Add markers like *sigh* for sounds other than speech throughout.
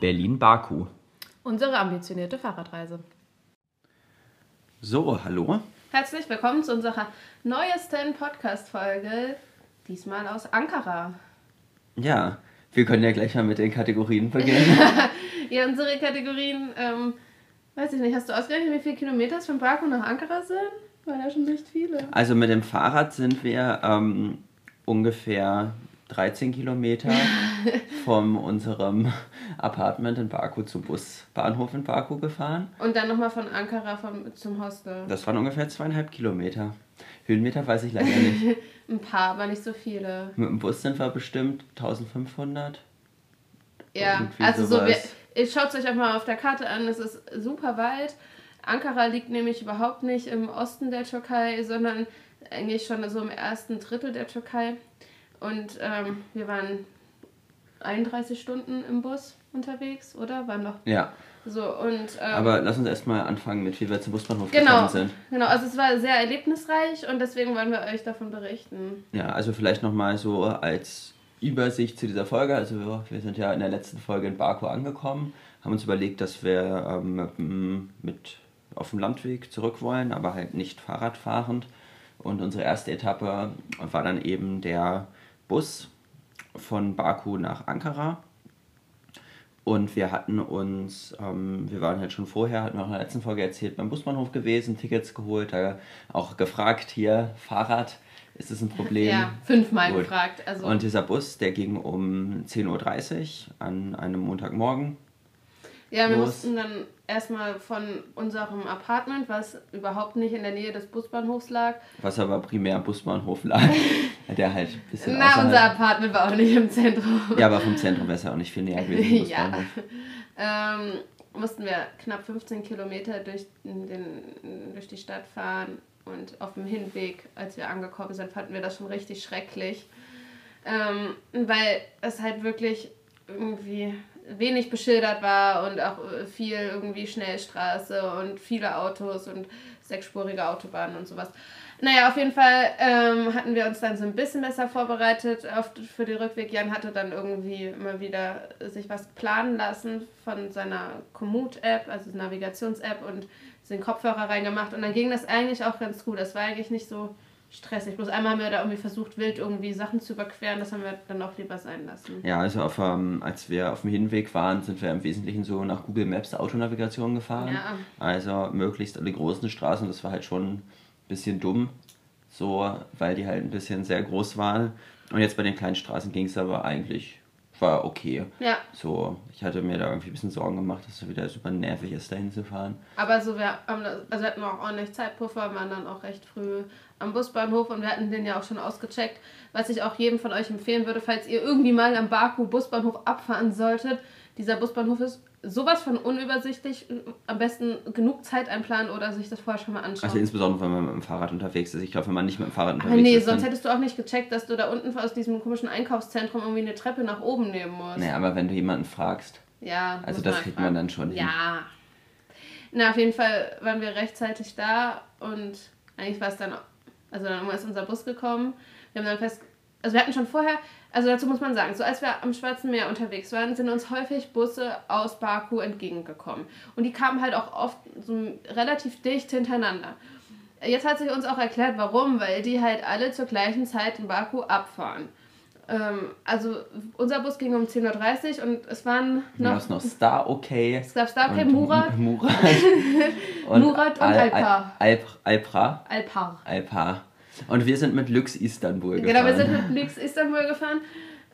Berlin-Baku. Unsere ambitionierte Fahrradreise. So, hallo. Herzlich willkommen zu unserer neuesten Podcast-Folge, diesmal aus Ankara. Ja, wir können ja gleich mal mit den Kategorien beginnen. *laughs* ja, unsere Kategorien, ähm, weiß ich nicht, hast du ausgerechnet, wie viele Kilometer es von Baku nach Ankara sind? Waren ja schon nicht viele. Also mit dem Fahrrad sind wir ähm, ungefähr 13 Kilometer *laughs* von unserem Apartment in Baku zum Busbahnhof in Baku gefahren. Und dann nochmal von Ankara vom, zum Hostel. Das waren ungefähr zweieinhalb Kilometer. Höhenmeter weiß ich leider nicht. *laughs* Ein paar, aber nicht so viele. Mit dem Bus sind wir bestimmt 1500. Ja, Irgendwie also sowas. so, wir, schaut es euch auch mal auf der Karte an, es ist super weit. Ankara liegt nämlich überhaupt nicht im Osten der Türkei, sondern eigentlich schon so im ersten Drittel der Türkei. Und ähm, wir waren 31 Stunden im Bus unterwegs, oder? Waren noch. Ja. So, und, ähm, Aber lass uns erstmal anfangen mit, wie wir zum Busbahnhof genau, gekommen sind. Genau, also es war sehr erlebnisreich und deswegen wollen wir euch davon berichten. Ja, also vielleicht nochmal so als Übersicht zu dieser Folge. Also wir, wir sind ja in der letzten Folge in Baku angekommen, haben uns überlegt, dass wir ähm, mit auf dem Landweg zurück wollen, aber halt nicht Fahrradfahrend. Und unsere erste Etappe war dann eben der Bus von Baku nach Ankara. Und wir hatten uns, ähm, wir waren halt schon vorher, hatten wir auch in der letzten Folge erzählt, beim Busbahnhof gewesen, Tickets geholt, da auch gefragt, hier, Fahrrad, ist das ein Problem? Ja, fünfmal Gut. gefragt. Also. Und dieser Bus, der ging um 10.30 Uhr an einem Montagmorgen. Ja, wir los. mussten dann erstmal von unserem Apartment, was überhaupt nicht in der Nähe des Busbahnhofs lag. Was aber primär am Busbahnhof lag. *laughs* der halt ein bisschen Na, unser Apartment war auch nicht im Zentrum. Ja, aber vom Zentrum wäre es ja auch nicht viel näher gewesen. *laughs* ja. Ähm, mussten wir knapp 15 Kilometer durch, den, durch die Stadt fahren und auf dem Hinweg, als wir angekommen sind, fanden wir das schon richtig schrecklich. Ähm, weil es halt wirklich irgendwie wenig beschildert war und auch äh, viel irgendwie Schnellstraße und viele Autos und sechsspurige Autobahnen und sowas. Naja, auf jeden Fall ähm, hatten wir uns dann so ein bisschen besser vorbereitet auf, für den Rückweg. Jan hatte dann irgendwie immer wieder sich was planen lassen von seiner Komoot-App, also Navigations-App und den Kopfhörer reingemacht und dann ging das eigentlich auch ganz gut. Das war eigentlich nicht so stressig. Bloß einmal haben wir da irgendwie versucht, wild irgendwie Sachen zu überqueren. Das haben wir dann auch lieber sein lassen. Ja, also auf, ähm, als wir auf dem Hinweg waren, sind wir im Wesentlichen so nach Google Maps Autonavigation gefahren. Ja. Also möglichst alle großen Straßen. Das war halt schon ein bisschen dumm, so, weil die halt ein bisschen sehr groß waren. Und jetzt bei den kleinen Straßen ging es aber eigentlich war okay. Ja. So, ich hatte mir da irgendwie ein bisschen Sorgen gemacht, dass es wieder super nervig ist, dahin zu fahren. Aber so, wir haben, also hatten wir auch ordentlich Zeitpuffer, waren dann auch recht früh am Busbahnhof und wir hatten den ja auch schon ausgecheckt. Was ich auch jedem von euch empfehlen würde, falls ihr irgendwie mal am Baku Busbahnhof abfahren solltet. Dieser Busbahnhof ist sowas von unübersichtlich. Am besten genug Zeit einplanen oder sich das vorher schon mal anschauen. Also insbesondere, wenn man mit dem Fahrrad unterwegs ist. Ich glaube, wenn man nicht mit dem Fahrrad unterwegs Aber nee, ist. Nee, sonst hättest du auch nicht gecheckt, dass du da unten aus diesem komischen Einkaufszentrum irgendwie eine Treppe nach oben nehmen musst. Nee, aber wenn du jemanden fragst. Ja. Also das kriegt man dann schon hin. Ja. Na, auf jeden Fall waren wir rechtzeitig da und eigentlich war es dann also dann ist unser Bus gekommen. Wir haben dann fest, also wir hatten schon vorher, also dazu muss man sagen, so als wir am Schwarzen Meer unterwegs waren, sind uns häufig Busse aus Baku entgegengekommen. Und die kamen halt auch oft so relativ dicht hintereinander. Jetzt hat sich uns auch erklärt, warum, weil die halt alle zur gleichen Zeit in Baku abfahren. Ähm, also unser Bus ging um 10.30 Uhr und es waren noch... Du noch Star Okay. Es gab Star Okay, Murat. Murat. *laughs* und Murat und Al Alpar. Al Alpra. Alpar. Alpar. Und wir sind mit Lux Istanbul gefahren. Genau, wir sind mit Lux Istanbul gefahren.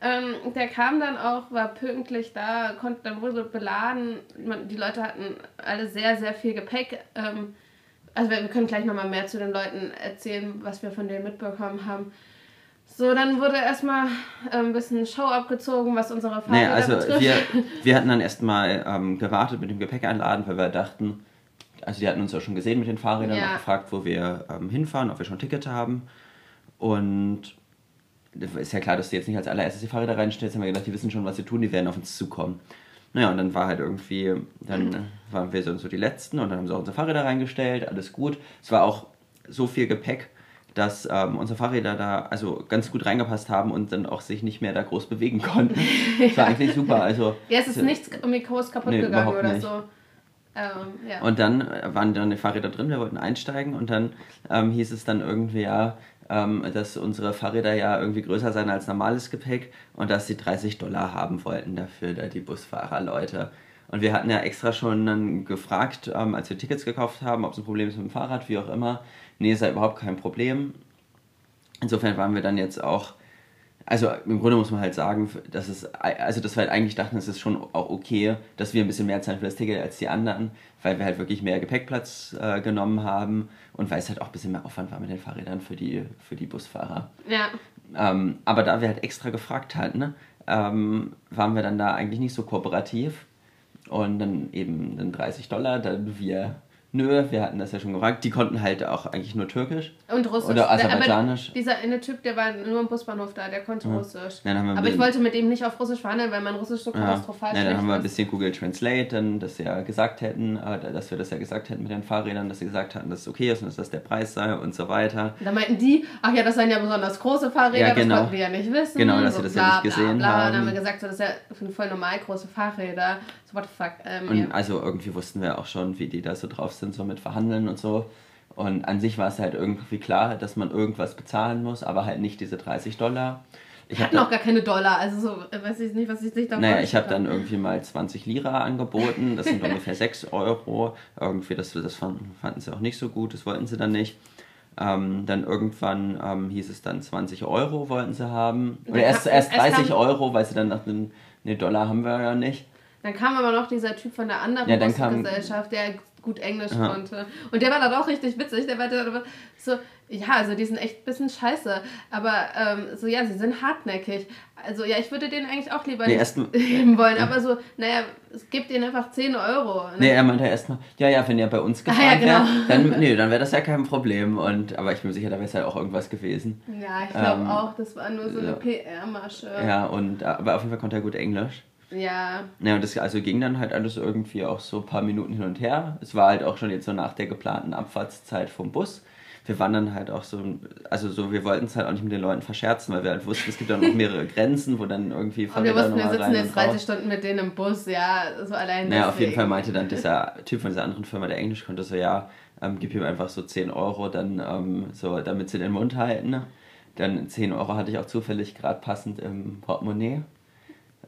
Ähm, der kam dann auch, war pünktlich da, konnte dann wurde beladen. Man, die Leute hatten alle sehr, sehr viel Gepäck. Ähm, also wir, wir können gleich nochmal mehr zu den Leuten erzählen, was wir von denen mitbekommen haben. So, dann wurde erstmal äh, ein bisschen Show abgezogen, was unsere Fahrräder naja, also betrifft. Wir, *laughs* wir hatten dann erstmal ähm, gewartet mit dem Gepäckeinladen, weil wir dachten, also die hatten uns ja schon gesehen mit den Fahrrädern ja. und gefragt, wo wir ähm, hinfahren, ob wir schon Tickets haben. Und ist ja klar, dass du jetzt nicht als allererstes die Fahrräder reinstellst, haben wir gedacht, die wissen schon, was sie tun, die werden auf uns zukommen. Naja, und dann war halt irgendwie, dann mhm. waren wir so, so die Letzten und dann haben sie auch unsere Fahrräder reingestellt, alles gut. Es war auch so viel Gepäck, dass ähm, unsere Fahrräder da also ganz gut reingepasst haben und dann auch sich nicht mehr da groß bewegen konnten. *laughs* Das war eigentlich super. Also, ja, es ist nichts irgendwie groß kaputt nee, gegangen oder nicht. so. Ähm, ja. Und dann waren dann die Fahrräder drin, wir wollten einsteigen und dann ähm, hieß es dann irgendwie, ja, ähm, dass unsere Fahrräder ja irgendwie größer sein als normales Gepäck und dass sie 30 Dollar haben wollten dafür, da die Busfahrerleute. Und wir hatten ja extra schon dann gefragt, ähm, als wir Tickets gekauft haben, ob es ein Problem ist mit dem Fahrrad, wie auch immer. Nee, ist ja überhaupt kein Problem. Insofern waren wir dann jetzt auch also im Grunde muss man halt sagen, dass es, also dass wir halt eigentlich dachten, es ist schon auch okay, dass wir ein bisschen mehr zahlen für das Ticket als die anderen, weil wir halt wirklich mehr Gepäckplatz äh, genommen haben und weil es halt auch ein bisschen mehr Aufwand war mit den Fahrrädern für die, für die Busfahrer. Ja. Ähm, aber da wir halt extra gefragt hatten, ähm, waren wir dann da eigentlich nicht so kooperativ und dann eben dann 30 Dollar, dann wir Nö, wir hatten das ja schon gefragt. Die konnten halt auch eigentlich nur Türkisch. Und Russisch. Oder Aserbaidschanisch. dieser eine Typ, der war nur im Busbahnhof da, der konnte ja. Russisch. Ja, aber ich wollte mit ihm nicht auf Russisch verhandeln, weil mein Russisch so katastrophal ja. ja, dann haben wir ein bisschen Google Translate, dann, dass wir gesagt hätten, äh, dass wir das ja gesagt hätten mit den Fahrrädern, dass sie gesagt hatten, dass es okay ist und dass das der Preis sei und so weiter. Da meinten die, ach ja, das seien ja besonders große Fahrräder, ja, genau. das konnten wir ja nicht wissen. Genau, dass so, sie das bla, ja nicht gesehen bla, bla. haben. Und dann haben wir gesagt, so, das ja sind voll normal große Fahrräder. So, what the fuck. Ähm, und also irgendwie wussten wir auch schon, wie die da so drauf sind, so mit Verhandeln und so. Und an sich war es halt irgendwie klar, dass man irgendwas bezahlen muss, aber halt nicht diese 30 Dollar. Ich hatten auch gar keine Dollar, also so, weiß ich nicht, was ich sich da Naja, ich habe dann irgendwie mal 20 Lira angeboten, das sind *laughs* ungefähr 6 Euro. Irgendwie, das, das fanden, fanden sie auch nicht so gut, das wollten sie dann nicht. Ähm, dann irgendwann ähm, hieß es dann 20 Euro wollten sie haben. Oder erst, erst 30 Euro, weil sie dann dachten, nee, Dollar haben wir ja nicht. Dann kam aber noch dieser Typ von der anderen ja, Gesellschaft, der gut Englisch Aha. konnte. Und der war dann auch richtig witzig. Der war dann so, ja, also die sind echt ein bisschen scheiße. Aber ähm, so, ja, sie sind hartnäckig. Also ja, ich würde denen eigentlich auch lieber nee, nicht geben *laughs* wollen. Aber so, naja, es gibt ihnen einfach 10 Euro. Ne? Nee, er meinte erstmal, ja, ja, wenn ihr bei uns gefahren ah, ja, genau. wäre, dann, nee, dann wäre das ja kein Problem. Und, aber ich bin mir sicher, da wäre es halt auch irgendwas gewesen. Ja, ich glaube ähm, auch, das war nur so eine PR-Masche. Ja, und, aber auf jeden Fall konnte er gut Englisch. Ja. Ja, und das also ging dann halt alles irgendwie auch so ein paar Minuten hin und her. Es war halt auch schon jetzt so nach der geplanten Abfahrtszeit vom Bus. Wir waren dann halt auch so, also so, wir wollten es halt auch nicht mit den Leuten verscherzen, weil wir halt wussten, es gibt dann noch mehrere *laughs* Grenzen, wo dann irgendwie Fahrräder Und wir wussten, wir sitzen jetzt 30 Stunden mit denen im Bus, ja, so allein Naja, auf jeden Fall meinte dann dieser Typ von dieser anderen Firma, der Englisch konnte, so, ja, ähm, gib ihm einfach so 10 Euro, dann ähm, so, damit sie den Mund halten. Dann 10 Euro hatte ich auch zufällig gerade passend im Portemonnaie.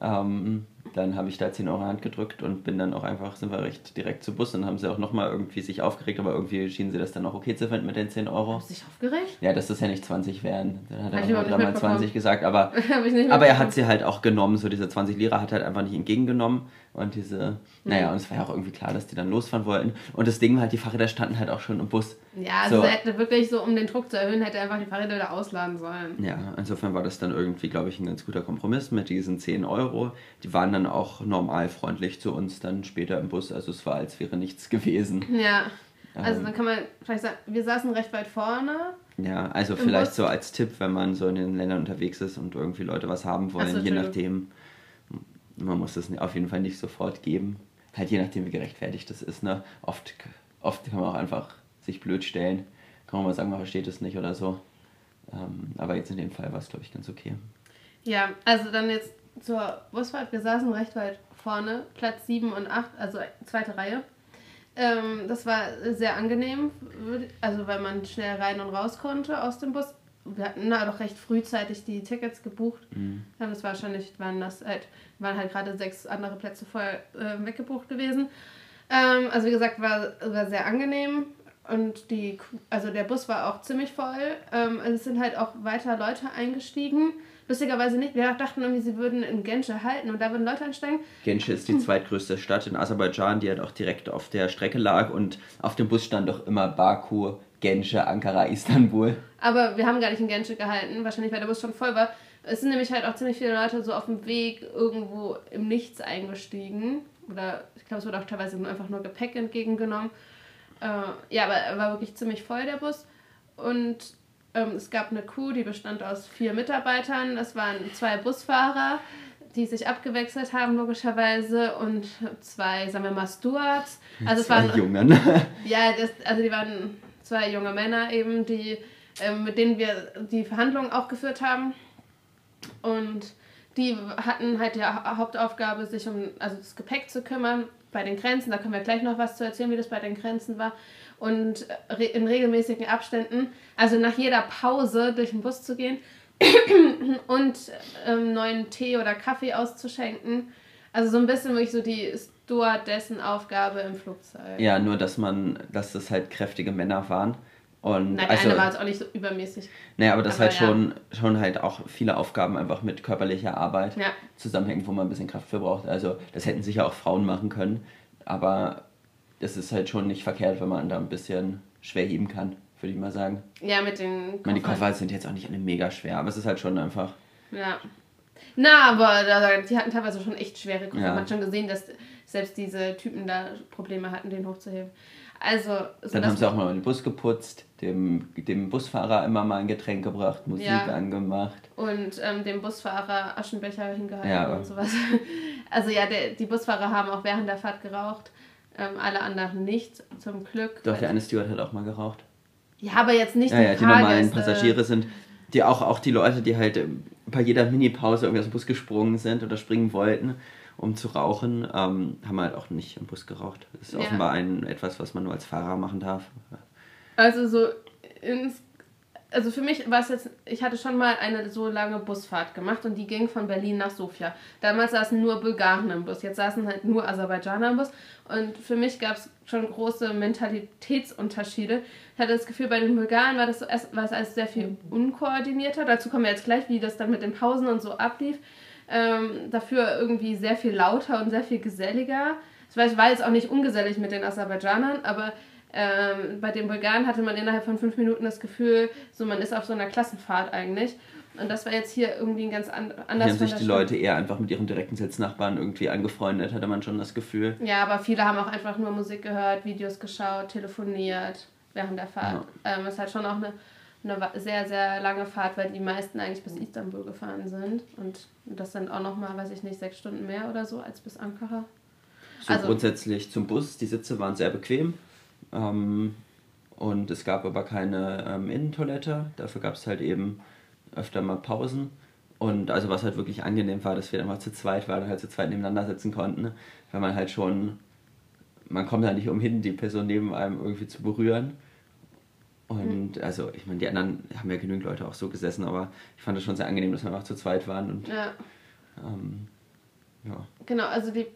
Ähm, dann habe ich da 10 Euro Hand gedrückt und bin dann auch einfach, sind wir recht direkt zu Bus und haben sie auch nochmal irgendwie sich aufgeregt, aber irgendwie schienen sie das dann auch okay zu finden mit den 10 Euro. Haben sich aufgeregt? Ja, dass das ja nicht 20 wären. Dann hat er auch mal 20 gesagt, aber, *laughs* aber er hat sie halt auch genommen, so diese 20 Lira hat er halt einfach nicht entgegengenommen und diese, naja, und es war ja auch irgendwie klar, dass die dann losfahren wollten und das Ding war halt, die Fahrräder standen halt auch schon im Bus. Ja, also so. hätte wirklich so, um den Druck zu erhöhen, hätte er einfach die Fahrräder wieder ausladen sollen. Ja, insofern war das dann irgendwie, glaube ich, ein ganz guter Kompromiss mit diesen 10 Euro. Die waren dann auch normal freundlich zu uns dann später im Bus, also es war, als wäre nichts gewesen. Ja, also ähm, dann kann man vielleicht sagen, wir saßen recht weit vorne. Ja, also vielleicht Bus. so als Tipp, wenn man so in den Ländern unterwegs ist und irgendwie Leute was haben wollen, so, je nachdem, man muss das auf jeden Fall nicht sofort geben. Halt je nachdem, wie gerechtfertigt das ist. Ne? Oft, oft kann man auch einfach sich blöd stellen. Kann man mal sagen, man versteht es nicht oder so. Ähm, aber jetzt in dem Fall war es, glaube ich, ganz okay. Ja, also dann jetzt zur Busfahrt. Wir saßen recht weit vorne, Platz 7 und 8, also zweite Reihe. Ähm, das war sehr angenehm, also weil man schnell rein und raus konnte aus dem Bus. Wir hatten da doch recht frühzeitig die Tickets gebucht. Mhm. Das war wahrscheinlich, waren das halt, waren halt gerade sechs andere Plätze voll äh, weggebucht gewesen. Ähm, also wie gesagt, war, war sehr angenehm. Und die, also der Bus war auch ziemlich voll. Ähm, also es sind halt auch weiter Leute eingestiegen. Lustigerweise nicht. Wir dachten irgendwie, sie würden in Gensche halten und da würden Leute einsteigen. Gensche ist die hm. zweitgrößte Stadt in Aserbaidschan, die halt auch direkt auf der Strecke lag und auf dem Bus stand doch immer Baku, Gensche, Ankara, Istanbul. Aber wir haben gar nicht in Gensche gehalten, wahrscheinlich weil der Bus schon voll war. Es sind nämlich halt auch ziemlich viele Leute so auf dem Weg irgendwo im Nichts eingestiegen. Oder ich glaube, es wurde auch teilweise einfach nur Gepäck entgegengenommen. Äh, ja, aber er war wirklich ziemlich voll, der Bus. Und ähm, es gab eine Crew, die bestand aus vier Mitarbeitern. Das waren zwei Busfahrer, die sich abgewechselt haben, logischerweise, und zwei, sagen wir mal, Stewards. Also zwei es waren Jungen. *laughs* ja, das, also die waren zwei junge Männer eben, die ähm, mit denen wir die Verhandlungen auch geführt haben. Und die hatten halt die Hauptaufgabe, sich um also das Gepäck zu kümmern bei den Grenzen. Da können wir gleich noch was zu erzählen, wie das bei den Grenzen war. Und in regelmäßigen Abständen, also nach jeder Pause durch den Bus zu gehen *clears throat* und ähm, neuen Tee oder Kaffee auszuschenken. Also so ein bisschen wirklich so die Stewardessen Aufgabe im Flugzeug. Ja, nur dass man, dass das halt kräftige Männer waren. Und Nein, also, eine war jetzt auch nicht so übermäßig. Naja, aber das aber halt ja. schon, schon halt auch viele Aufgaben einfach mit körperlicher Arbeit ja. zusammenhängen, wo man ein bisschen Kraft für braucht. Also das hätten sicher auch Frauen machen können, aber das ist halt schon nicht verkehrt, wenn man da ein bisschen schwer heben kann, würde ich mal sagen. Ja, mit den Koffern. Ich meine, die Koffer sind jetzt auch nicht alle mega schwer, aber es ist halt schon einfach... Ja. Na, aber die hatten teilweise schon echt schwere Koffer. Ja. Man hat schon gesehen, dass selbst diese Typen da Probleme hatten, den hochzuheben. Also, so dann haben sie auch mal den Bus geputzt, dem, dem Busfahrer immer mal ein Getränk gebracht, Musik ja. angemacht. Und ähm, dem Busfahrer Aschenbecher hingehalten ja. und sowas. *laughs* Also ja, der, die Busfahrer haben auch während der Fahrt geraucht, ähm, alle anderen nicht, zum Glück. Doch, der eine Steward hat auch mal geraucht. Ja, aber jetzt nicht ja, die, ja, die normalen Passagiere sind, die auch, auch die Leute, die halt bei jeder Mini-Pause irgendwie aus dem Bus gesprungen sind oder springen wollten um zu rauchen, ähm, haben wir halt auch nicht im Bus geraucht. Das ist ja. offenbar ein, etwas, was man nur als Fahrer machen darf. Also so ins also für mich war es jetzt, ich hatte schon mal eine so lange Busfahrt gemacht und die ging von Berlin nach Sofia. Damals saßen nur Bulgaren im Bus, jetzt saßen halt nur Aserbaidschaner im Bus und für mich gab es schon große Mentalitätsunterschiede. Ich hatte das Gefühl, bei den Bulgaren war das, so, war es alles sehr viel unkoordinierter. Dazu kommen wir jetzt gleich, wie das dann mit den Pausen und so ablief ähm, dafür irgendwie sehr viel lauter und sehr viel geselliger. Ich war jetzt auch nicht ungesellig mit den Aserbaidschanern, aber ähm, bei den Bulgaren hatte man innerhalb von fünf Minuten das Gefühl, so man ist auf so einer Klassenfahrt eigentlich. Und das war jetzt hier irgendwie ein ganz an, anders. Hier haben sich die Leute eher einfach mit ihren direkten Sitznachbarn irgendwie angefreundet, hatte man schon das Gefühl. Ja, aber viele haben auch einfach nur Musik gehört, Videos geschaut, telefoniert während der Fahrt. Ja. Ähm, ist halt schon auch eine eine sehr, sehr lange Fahrt, weil die meisten eigentlich bis Istanbul gefahren sind. Und das sind auch nochmal, weiß ich nicht, sechs Stunden mehr oder so als bis Ankara. So also, grundsätzlich zum Bus, die Sitze waren sehr bequem. Ähm, und es gab aber keine ähm, Innentoilette. Dafür gab es halt eben öfter mal Pausen. Und also was halt wirklich angenehm war, dass wir dann mal zu zweit waren und halt zu zweit nebeneinander sitzen konnten. Weil man halt schon, man kommt da nicht umhin, die Person neben einem irgendwie zu berühren. Und mhm. also, ich meine, die anderen haben ja genügend Leute auch so gesessen, aber ich fand es schon sehr angenehm, dass wir einfach zu zweit waren. Und, ja. Ähm, ja. Genau, also die.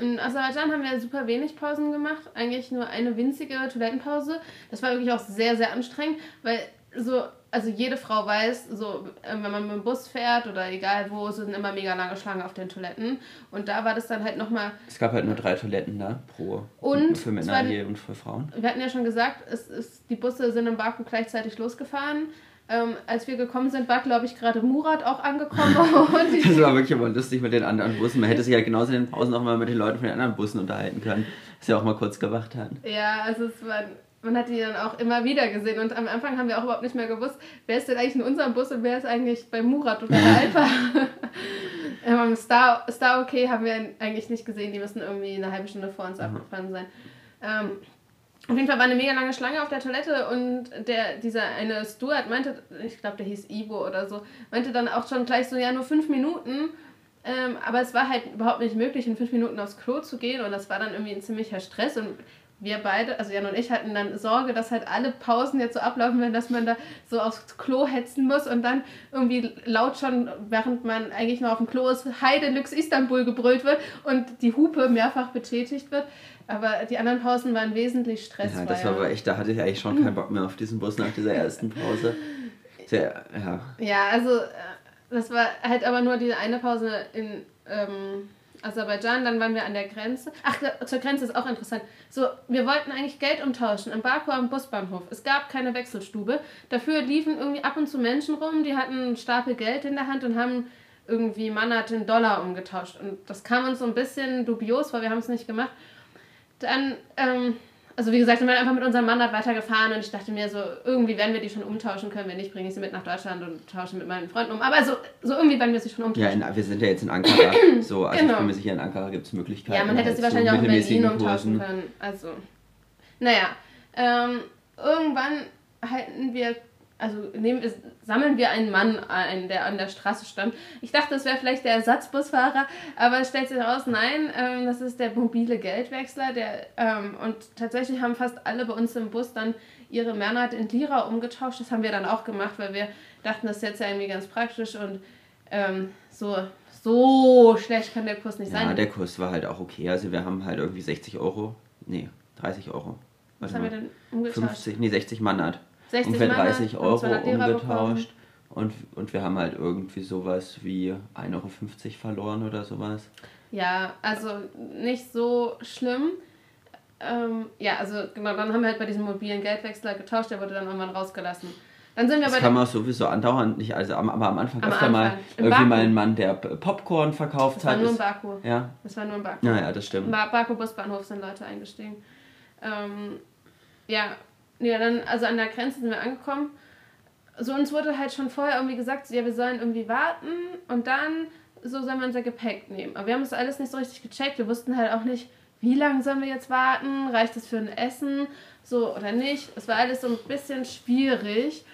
In Aserbaidschan haben wir super wenig Pausen gemacht, eigentlich nur eine winzige Toilettenpause. Das war wirklich auch sehr, sehr anstrengend, weil so also jede Frau weiß, so ähm, wenn man mit dem Bus fährt oder egal wo, sind immer mega lange Schlangen auf den Toiletten. Und da war das dann halt nochmal. Es gab halt nur drei Toiletten da pro. Und für Männer hier und für Frauen. Wir hatten ja schon gesagt, es ist, die Busse sind in Baku gleichzeitig losgefahren. Ähm, als wir gekommen sind, war, glaube ich, gerade Murat auch angekommen. *laughs* das war wirklich immer lustig mit den anderen Bussen. Man hätte sich halt genauso in den Pausen auch mal mit den Leuten von den anderen Bussen unterhalten können, dass sie auch mal kurz gemacht haben. Ja, also es war man hat die dann auch immer wieder gesehen. Und am Anfang haben wir auch überhaupt nicht mehr gewusst, wer ist denn eigentlich in unserem Bus und wer ist eigentlich bei Murat oder bei Alpha. *laughs* ähm, Star, Star OK haben wir eigentlich nicht gesehen, die müssen irgendwie eine halbe Stunde vor uns mhm. abgefahren sein. Ähm, auf jeden Fall war eine mega lange Schlange auf der Toilette und der, dieser eine Stuart meinte, ich glaube, der hieß Ivo oder so, meinte dann auch schon gleich so, ja, nur fünf Minuten. Ähm, aber es war halt überhaupt nicht möglich, in fünf Minuten aufs Klo zu gehen und das war dann irgendwie ein ziemlicher Stress und wir beide, also Jan und ich, hatten dann Sorge, dass halt alle Pausen jetzt so ablaufen werden, dass man da so aufs Klo hetzen muss und dann irgendwie laut schon, während man eigentlich noch auf dem Klo ist, Hi Deluxe Istanbul gebrüllt wird und die Hupe mehrfach betätigt wird. Aber die anderen Pausen waren wesentlich stressfreier. Ja, das war aber echt, da hatte ich eigentlich schon keinen Bock mehr auf diesen Bus nach dieser ersten Pause. Sehr, ja. Ja, also äh, das war halt aber nur diese eine Pause in ähm, Aserbaidschan, dann waren wir an der Grenze. Ach, zur Grenze ist auch interessant. So, wir wollten eigentlich Geld umtauschen in Baku am Busbahnhof. Es gab keine Wechselstube. Dafür liefen irgendwie ab und zu Menschen rum, die hatten einen Stapel Geld in der Hand und haben irgendwie Manat in Dollar umgetauscht. Und das kam uns so ein bisschen dubios vor, wir haben es nicht gemacht. Dann, ähm, also wie gesagt, sind wir einfach mit unserem Mandat weitergefahren und ich dachte mir so, irgendwie werden wir die schon umtauschen können. Wenn nicht, bringe ich sie mit nach Deutschland und tausche mit meinen Freunden um. Aber so, so irgendwie werden wir sie schon umtauschen. Ja, in, wir sind ja jetzt in Ankara. *clears throat* so, also genau. ich bin mir sicher, in Ankara gibt es Möglichkeiten. Ja, man hätte sie wahrscheinlich auch in Berlin umtauschen können. Also, naja. Ähm, irgendwann hatten wir also nehmen, sammeln wir einen Mann ein, der an der Straße stand. Ich dachte, das wäre vielleicht der Ersatzbusfahrer, aber es stellt sich heraus, nein, ähm, das ist der mobile Geldwechsler. Der, ähm, und tatsächlich haben fast alle bei uns im Bus dann ihre Mernat in Lira umgetauscht. Das haben wir dann auch gemacht, weil wir dachten, das ist jetzt ja irgendwie ganz praktisch und ähm, so, so schlecht kann der Kurs nicht Ja, sein. der Kurs war halt auch okay. Also wir haben halt irgendwie 60 Euro, nee, 30 Euro. Was Warte haben wir denn umgetauscht? 50, nee, 60 Manat. 60 Ungefähr Manat 30 und Euro 200 Lira umgetauscht. Und, und wir haben halt irgendwie sowas wie 1,50 Euro verloren oder sowas. Ja, also nicht so schlimm. Ähm, ja, also genau, dann haben wir halt bei diesem mobilen Geldwechsler getauscht, der wurde dann irgendwann rausgelassen. Dann sind wir Das bei kann man sowieso andauernd nicht, also am, aber am Anfang Am öfter mal Anfang. Im irgendwie Baku. mal ein Mann, der Popcorn verkauft das war hat. nur ist- Baku. ja, Das war nur im Baku. ja, ja, das Im stimmt. Ba- Baku Busbahnhof sind Leute eingestiegen. Ähm, ja, ja, dann, also an der Grenze sind wir angekommen. So, uns wurde halt schon vorher irgendwie gesagt, ja, wir sollen irgendwie warten und dann so sollen wir unser Gepäck nehmen. Aber wir haben das alles nicht so richtig gecheckt. Wir wussten halt auch nicht, wie lange sollen wir jetzt warten? Reicht das für ein Essen? So oder nicht? Es war alles so ein bisschen schwierig.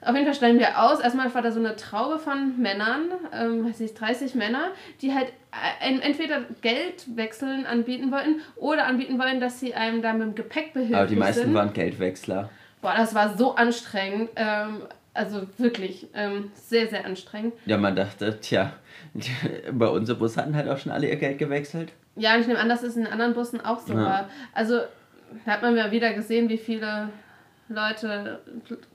Auf jeden Fall steigen wir aus. Erstmal war da so eine Traube von Männern, ähm, weiß ich, 30 Männer, die halt entweder Geldwechseln anbieten wollten oder anbieten wollen, dass sie einem da mit dem Gepäck behilflich Aber die meisten sind. waren Geldwechsler. Boah, das war so anstrengend. Ähm, also wirklich ähm, sehr, sehr anstrengend. Ja, man dachte, tja, *laughs* bei unserem Bus hatten halt auch schon alle ihr Geld gewechselt. Ja, ich nehme an, dass es in anderen Bussen auch so Ja. war. Also da hat man ja wieder gesehen, wie viele Leute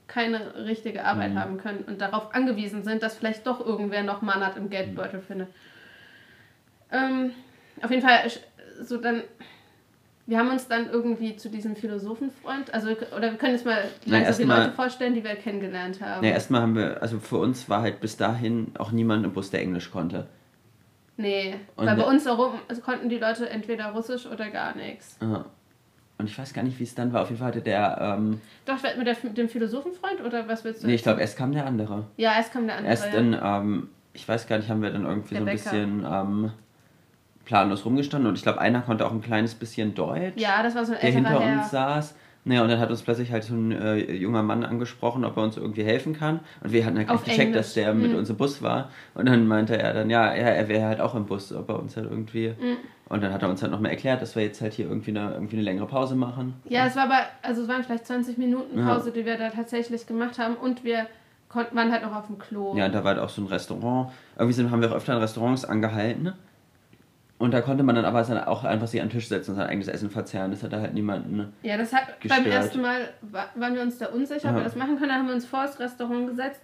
keine richtige Arbeit Mhm. haben können und darauf angewiesen sind, dass vielleicht doch irgendwer noch Manat im Geldbeutel findet. Ähm, auf jeden Fall, so dann, wir haben uns dann irgendwie zu diesem Philosophenfreund, also oder wir können jetzt mal so erst die mal- Leute vorstellen, die wir kennengelernt haben. Ja, erstmal haben wir, also für uns war halt bis dahin auch niemand im Bus, der Englisch konnte. Nee, Und weil bei uns herum also konnten die Leute entweder Russisch oder gar nichts. Ja. Und ich weiß gar nicht, wie es dann war. Auf jeden Fall hatte der, ähm, Doch, mit, der, mit dem Philosophenfreund oder was willst du? nee, ich glaube, erst kam der andere. Ja, erst kam der andere. Erst ja. dann, ähm, ich weiß gar nicht, haben wir dann irgendwie Der so ein Bäcker. bisschen ähm, planlos rumgestanden. Und ich glaube, einer konnte auch ein kleines bisschen Deutsch, Ja, das war so ein der hinter Herr. uns saß. Naja, und dann hat uns plötzlich halt so ein äh, junger Mann angesprochen, ob er uns irgendwie helfen kann. Und wir hatten halt gleich gecheckt, dass der mit Mhm. unserem Bus war. Und dann meinte er dann, ja, ja er wäre halt auch im Bus, ob er uns halt irgendwie. Mhm. Und dann hat er uns halt noch mal erklärt, dass wir jetzt halt hier irgendwie eine, irgendwie eine längere Pause machen. Ja, es war aber, also es waren vielleicht 20 Minuten Ja. Pause, die wir da tatsächlich gemacht haben und wir konnten, waren halt noch auf dem Klo. Ja, und da war halt auch so ein Restaurant. Irgendwie sind, haben wir auch öfter in Restaurants angehalten. Und da konnte man dann aber dann auch einfach sich an den Tisch setzen und sein eigenes Essen verzehren. Das hat da halt niemanden. Ja, das hat Gestört. beim ersten Mal wa- waren wir uns da unsicher, ob wir das machen können. Dann haben wir uns vor das Restaurant gesetzt.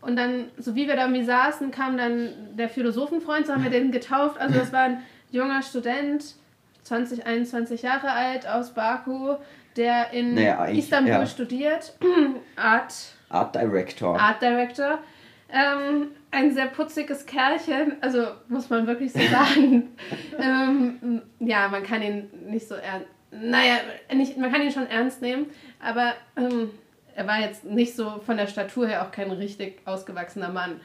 Und dann, so wie wir da irgendwie saßen, kam dann der Philosophenfreund, so haben wir den getauft. Also das war ein junger Student, 20, 21 Jahre alt aus Baku, der in Naja, Istanbul ja. studiert. *clears throat* Art Art Director. Art Director. Ähm, ein sehr putziges Kerlchen, also muss man wirklich so sagen. *laughs* ähm, ja, man kann ihn nicht so ernst. Naja, nicht, man kann ihn schon ernst nehmen, aber ähm, er war jetzt nicht so von der Statur her auch kein richtig ausgewachsener Mann.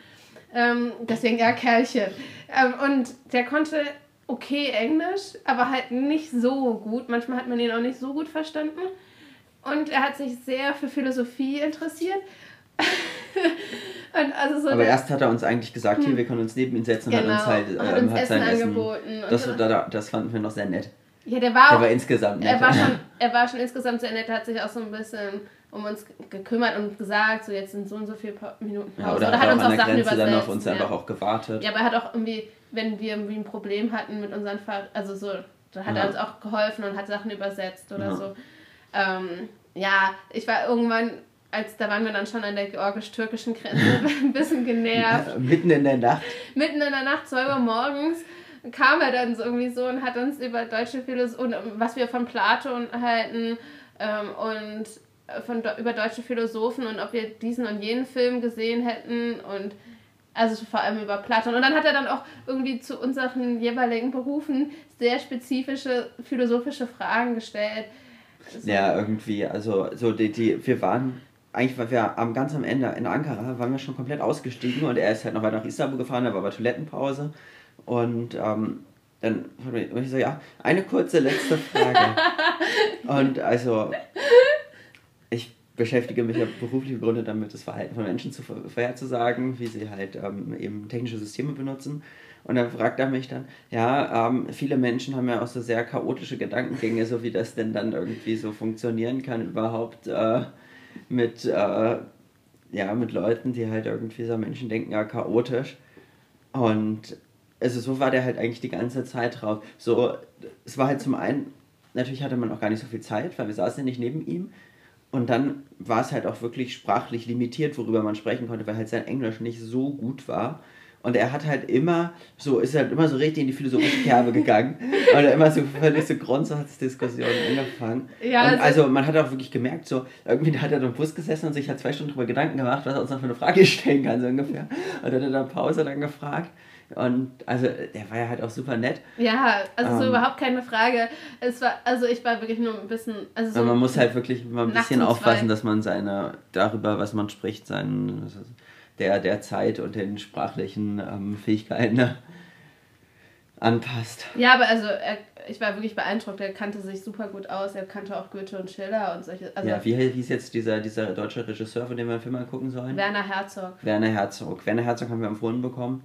Ähm, deswegen ja, Kerlchen. Ähm, und der konnte okay Englisch, aber halt nicht so gut. Manchmal hat man ihn auch nicht so gut verstanden. Und er hat sich sehr für Philosophie interessiert. *laughs* also so aber erst hat er uns eigentlich gesagt, hier, wir können uns neben ihn setzen und Genau, hat uns halt und ähm, hat uns hat Essen sein Essen. angeboten. Und Das, so. da- das fanden wir noch sehr nett. ja, der war Der auch war insgesamt nett. er war, schon, *laughs* er war schon insgesamt sehr nett, er hat sich auch so ein bisschen um uns gekümmert und gesagt, so jetzt sind so und so viele Minuten Pause. ja, oder, oder hat, hat uns auch auch Sachen Grenze übersetzt. dann auf uns ja. einfach auch gewartet. ja, aber er hat auch irgendwie, wenn wir irgendwie ein Problem hatten mit unseren Fahr also so, da hat Ja. er uns auch geholfen und hat Sachen übersetzt oder so. Ähm, ja, ich war irgendwann, als da waren wir dann schon an der georgisch-türkischen Grenze *laughs* ein bisschen genervt. Äh, Mitten in der Nacht. mitten in der Nacht, 2 Uhr morgens, kam er dann so irgendwie so und hat uns über deutsche Philosophie und ähm, was wir von Platon halten ähm, und von, do- über deutsche Philosophen und ob wir diesen und jenen Film gesehen hätten und also vor allem über Platon. Und dann hat er dann auch irgendwie zu unseren jeweiligen Berufen sehr spezifische philosophische Fragen gestellt. So, Ja, irgendwie, also so die, die, wir waren, eigentlich waren wir am ganz am Ende in Ankara, waren wir schon komplett ausgestiegen und er ist halt noch weiter nach Istanbul gefahren, da war aber Toilettenpause und ähm, dann und ich so, ja, eine kurze letzte Frage. *laughs* und also, ich beschäftige mich ja beruflich Gründe damit, das Verhalten von Menschen zu vorherzusagen, wie sie halt ähm, eben technische Systeme benutzen. Und dann fragt er mich dann, ja, ähm, viele Menschen haben ja auch so sehr chaotische Gedankengänge, so wie das denn dann irgendwie so funktionieren kann überhaupt äh, mit, äh, ja, mit Leuten, die halt irgendwie so Menschen denken, ja, chaotisch. Und also so war der halt eigentlich die ganze Zeit drauf. So, es war halt zum einen, natürlich hatte man auch gar nicht so viel Zeit, weil wir saßen ja nicht neben ihm. Und dann war es halt auch wirklich sprachlich limitiert, worüber man sprechen konnte, weil halt sein Englisch nicht so gut war. Und er hat halt immer so, ist halt immer so richtig in die philosophische Kerbe gegangen. *laughs* und er immer so völlig so Grundsatzdiskussionen angefangen. Ja, und also, also, man hat auch wirklich gemerkt, so, irgendwie hat er im Bus gesessen und sich hat zwei Stunden darüber Gedanken gemacht, was er uns noch für eine Frage stellen kann, so ungefähr. Und dann hat er dann Pause dann gefragt. Und also der war ja halt auch super nett. Ja, also ähm, so überhaupt keine Frage. Es war, also ich war wirklich nur ein bisschen. Also so man muss halt wirklich mal ein bisschen aufpassen, dass man seine, darüber, was man spricht, seinen der, der Zeit und den sprachlichen ähm, Fähigkeiten ne, anpasst. Ja, aber also er, ich war wirklich beeindruckt. Er kannte sich super gut aus. Er kannte auch Goethe und Schiller und solche. Also ja, wie hieß jetzt dieser, dieser deutsche Regisseur, von dem wir einen Film angucken sollen? Werner Herzog. Werner Herzog. Werner Herzog haben wir empfohlen bekommen.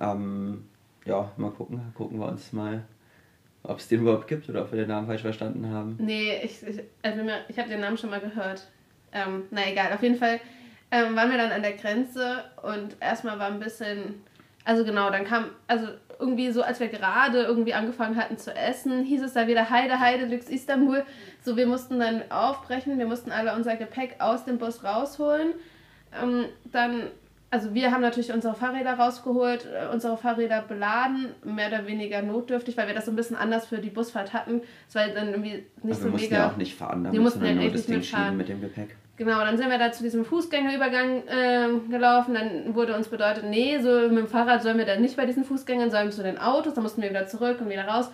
Ähm, ja, mal gucken. Gucken wir uns mal, ob es den überhaupt gibt oder ob wir den Namen falsch verstanden haben. Nee, ich, ich, also ich habe den Namen schon mal gehört. Ähm, na egal, auf jeden Fall ähm, waren wir dann an der Grenze und erstmal war ein bisschen, also genau, dann kam, also irgendwie so, als wir gerade irgendwie angefangen hatten zu essen, hieß es da wieder Heide, Heide, Lux Istanbul. So, wir mussten dann aufbrechen, wir mussten alle unser Gepäck aus dem Bus rausholen. Ähm, dann, also wir haben natürlich unsere Fahrräder rausgeholt, äh, unsere Fahrräder beladen, mehr oder weniger notdürftig, weil wir das so ein bisschen anders für die Busfahrt hatten. Es war dann irgendwie nicht Aber so wir mega. Ja auch nicht fahren, damit, wir mussten ja nur das Ding schieben mit dem Gepäck. Genau, dann sind wir da zu diesem Fußgängerübergang äh, gelaufen. Dann wurde uns bedeutet, nee, so mit dem Fahrrad sollen wir dann nicht bei diesen Fußgängern, sondern zu den Autos. Dann mussten wir wieder zurück und wieder raus.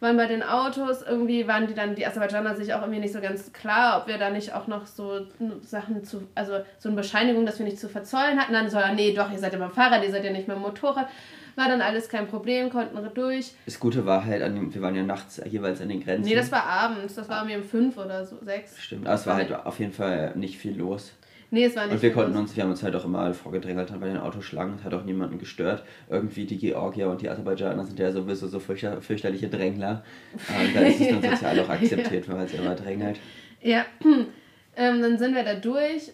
Waren bei den Autos, irgendwie waren die dann, die Aserbaidschaner sich auch irgendwie nicht so ganz klar, ob wir da nicht auch noch so Sachen zu, also so eine Bescheinigung, dass wir nicht zu verzollen hatten. Dann so, nee, doch, ihr seid ja beim Fahrrad, ihr seid ja nicht dem Motorrad. War dann alles kein Problem, konnten wir durch. Das Gute war halt, an, wir waren ja nachts jeweils an den Grenzen. Nee, das war abends. Das war irgendwie um fünf oder so, sechs. Stimmt, aber es war halt auf jeden Fall nicht viel los. Nee, es war nicht Und wir konnten uns, wir haben uns halt auch immer vorgedrängelt bei den Autoschlangen, es hat auch niemanden gestört. Irgendwie die Georgier und die Aserbaidschaner sind ja sowieso so fürchter, fürchterliche Drängler. *laughs* Ähm, da ist es dann sozial auch akzeptiert, wenn man es immer drängelt. Ja, *clears throat* ähm, dann sind wir da durch.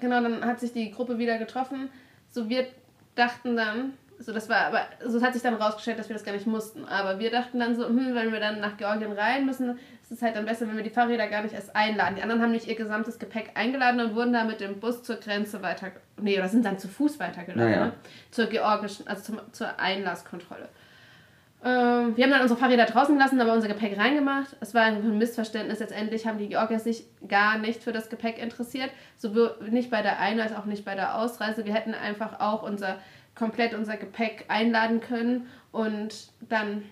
Genau, dann hat sich die Gruppe wieder getroffen. So, wir dachten dann, so, das war aber, so hat sich dann rausgestellt, dass wir das gar nicht mussten. Aber wir dachten dann so, hm, wenn wir dann nach Georgien rein müssen, ist es halt dann besser, wenn wir die Fahrräder gar nicht erst einladen. Die anderen haben nicht ihr gesamtes Gepäck eingeladen und wurden dann mit dem Bus zur Grenze weiter, nee, oder sind dann zu Fuß weitergelaufen, naja. ne? zur georgischen, also zum, zur Einlasskontrolle. Ähm, wir haben dann unsere Fahrräder draußen gelassen, aber unser Gepäck reingemacht. Es war ein Missverständnis. Letztendlich haben die Georgier sich gar nicht für das Gepäck interessiert. Sowohl nicht bei der Ein- als auch nicht bei der Ausreise. Wir hätten einfach auch unser komplett unser Gepäck einladen können und dann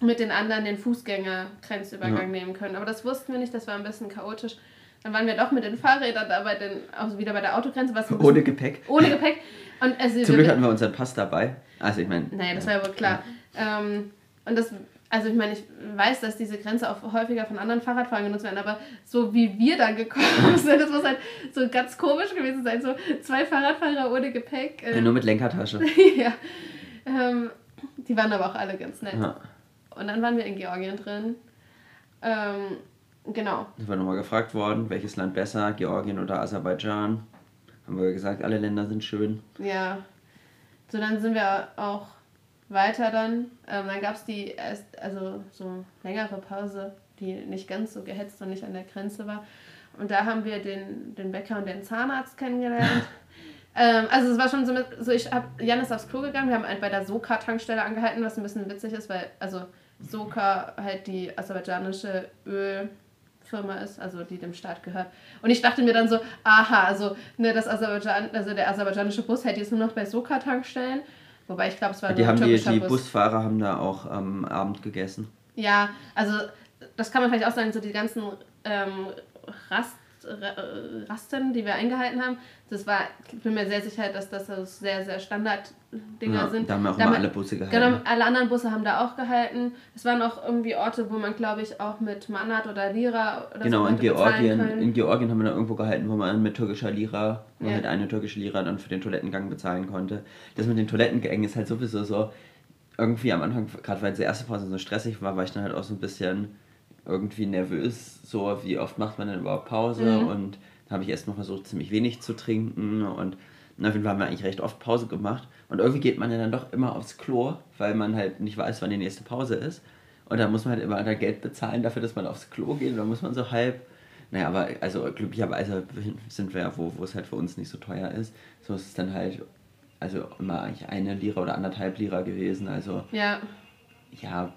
mit den anderen den Fußgänger-Grenzübergang ja. nehmen können. Aber das wussten wir nicht, das war ein bisschen chaotisch. Dann waren wir doch mit den Fahrrädern da bei den, also wieder bei der Autogrenze. Was ohne Gepäck. Ohne Gepäck. Und also Zum Glück hatten wir unseren Pass dabei. Also ich meine. Naja, das war ja wohl klar. Ähm, und das also ich meine, ich weiß, dass diese Grenze auch häufiger von anderen Fahrradfahrern genutzt werden, aber so wie wir dann gekommen *laughs* sind, das muss halt so ganz komisch gewesen sein. So zwei Fahrradfahrer ohne Gepäck. Ähm, ja, nur mit Lenkertasche. *laughs* ja. Ähm, die waren aber auch alle ganz nett. Ja. Und dann waren wir in Georgien drin. Ähm, genau. Wir waren nochmal gefragt worden, welches Land besser, Georgien oder Aserbaidschan. Haben wir gesagt, alle Länder sind schön. Ja. So, dann sind wir auch weiter dann. Ähm, dann gab es die erst, also so längere Pause, die nicht ganz so gehetzt und nicht an der Grenze war. Und da haben wir den, den Bäcker und den Zahnarzt kennengelernt. *laughs* ähm, also es war schon so, mit, so ich habe Jan ist aufs Klo gegangen, wir haben halt bei der Soka-Tankstelle angehalten, was ein bisschen witzig ist, weil also Soka halt die aserbaidschanische Ölfirma ist, also die dem Staat gehört. Und ich dachte mir dann so, aha, also ne, das Aserbaidschan, also der aserbaidschanische Bus hält jetzt nur noch bei Soka-Tankstellen. Wobei ich glaube, es war die haben die, die Bus. Busfahrer haben da auch am ähm, Abend gegessen. Ja, also das kann man vielleicht auch sagen, so die ganzen ähm, Rast, Rasten, die wir eingehalten haben. Das war, ich bin mir sehr sicher, dass das sehr, sehr Standard-Dinger ja, sind. Da haben wir auch Damit, alle Busse gehalten. Genau, alle anderen Busse haben da auch gehalten. Es waren auch irgendwie Orte, wo man, glaube ich, auch mit Manat oder Lira oder Genau, so in Georgien, in Georgien haben wir da irgendwo gehalten, wo man mit türkischer Lira, wo ja. man halt eine türkische Lira dann für den Toilettengang bezahlen konnte. Das mit den Toilettengängen ist halt sowieso so, irgendwie am Anfang, gerade weil die erste Phase so stressig war, war ich dann halt auch so ein bisschen irgendwie nervös, so wie oft macht man denn überhaupt Pause? Mhm. und da habe ich erst mal versucht, ziemlich wenig zu trinken. Und auf jeden Fall haben wir eigentlich recht oft Pause gemacht. Und irgendwie geht man ja dann doch immer aufs Klo, weil man halt nicht weiß, wann die nächste Pause ist. Und dann muss man halt immer da Geld bezahlen dafür, dass man aufs Klo geht. Und dann muss man so halb, naja, aber also glücklicherweise sind wir ja, wo, wo es halt für uns nicht so teuer ist, so ist es dann halt also immer eigentlich eine Lira oder anderthalb Lira gewesen, also ja, ja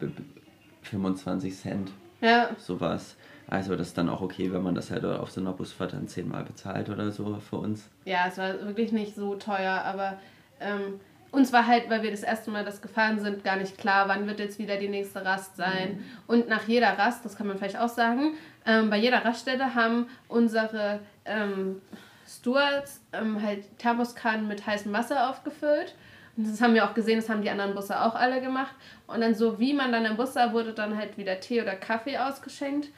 25 Cent ja. Sowas. Also das ist dann auch okay, wenn man das halt auf so einer Busfahrt dann zehnmal bezahlt oder so für uns. Ja, es war wirklich nicht so teuer, aber ähm, uns war halt, weil wir das erste Mal das gefahren sind, gar nicht klar, wann wird jetzt wieder die nächste Rast sein. Mhm. Und nach jeder Rast, das kann man vielleicht auch sagen, ähm, bei jeder Raststelle haben unsere ähm, Stewards ähm, halt Thermoskannen mit heißem Wasser aufgefüllt das haben wir auch gesehen, das haben die anderen Busse auch alle gemacht. Und dann so wie man dann im Bus sah, wurde dann halt wieder Tee oder Kaffee ausgeschenkt.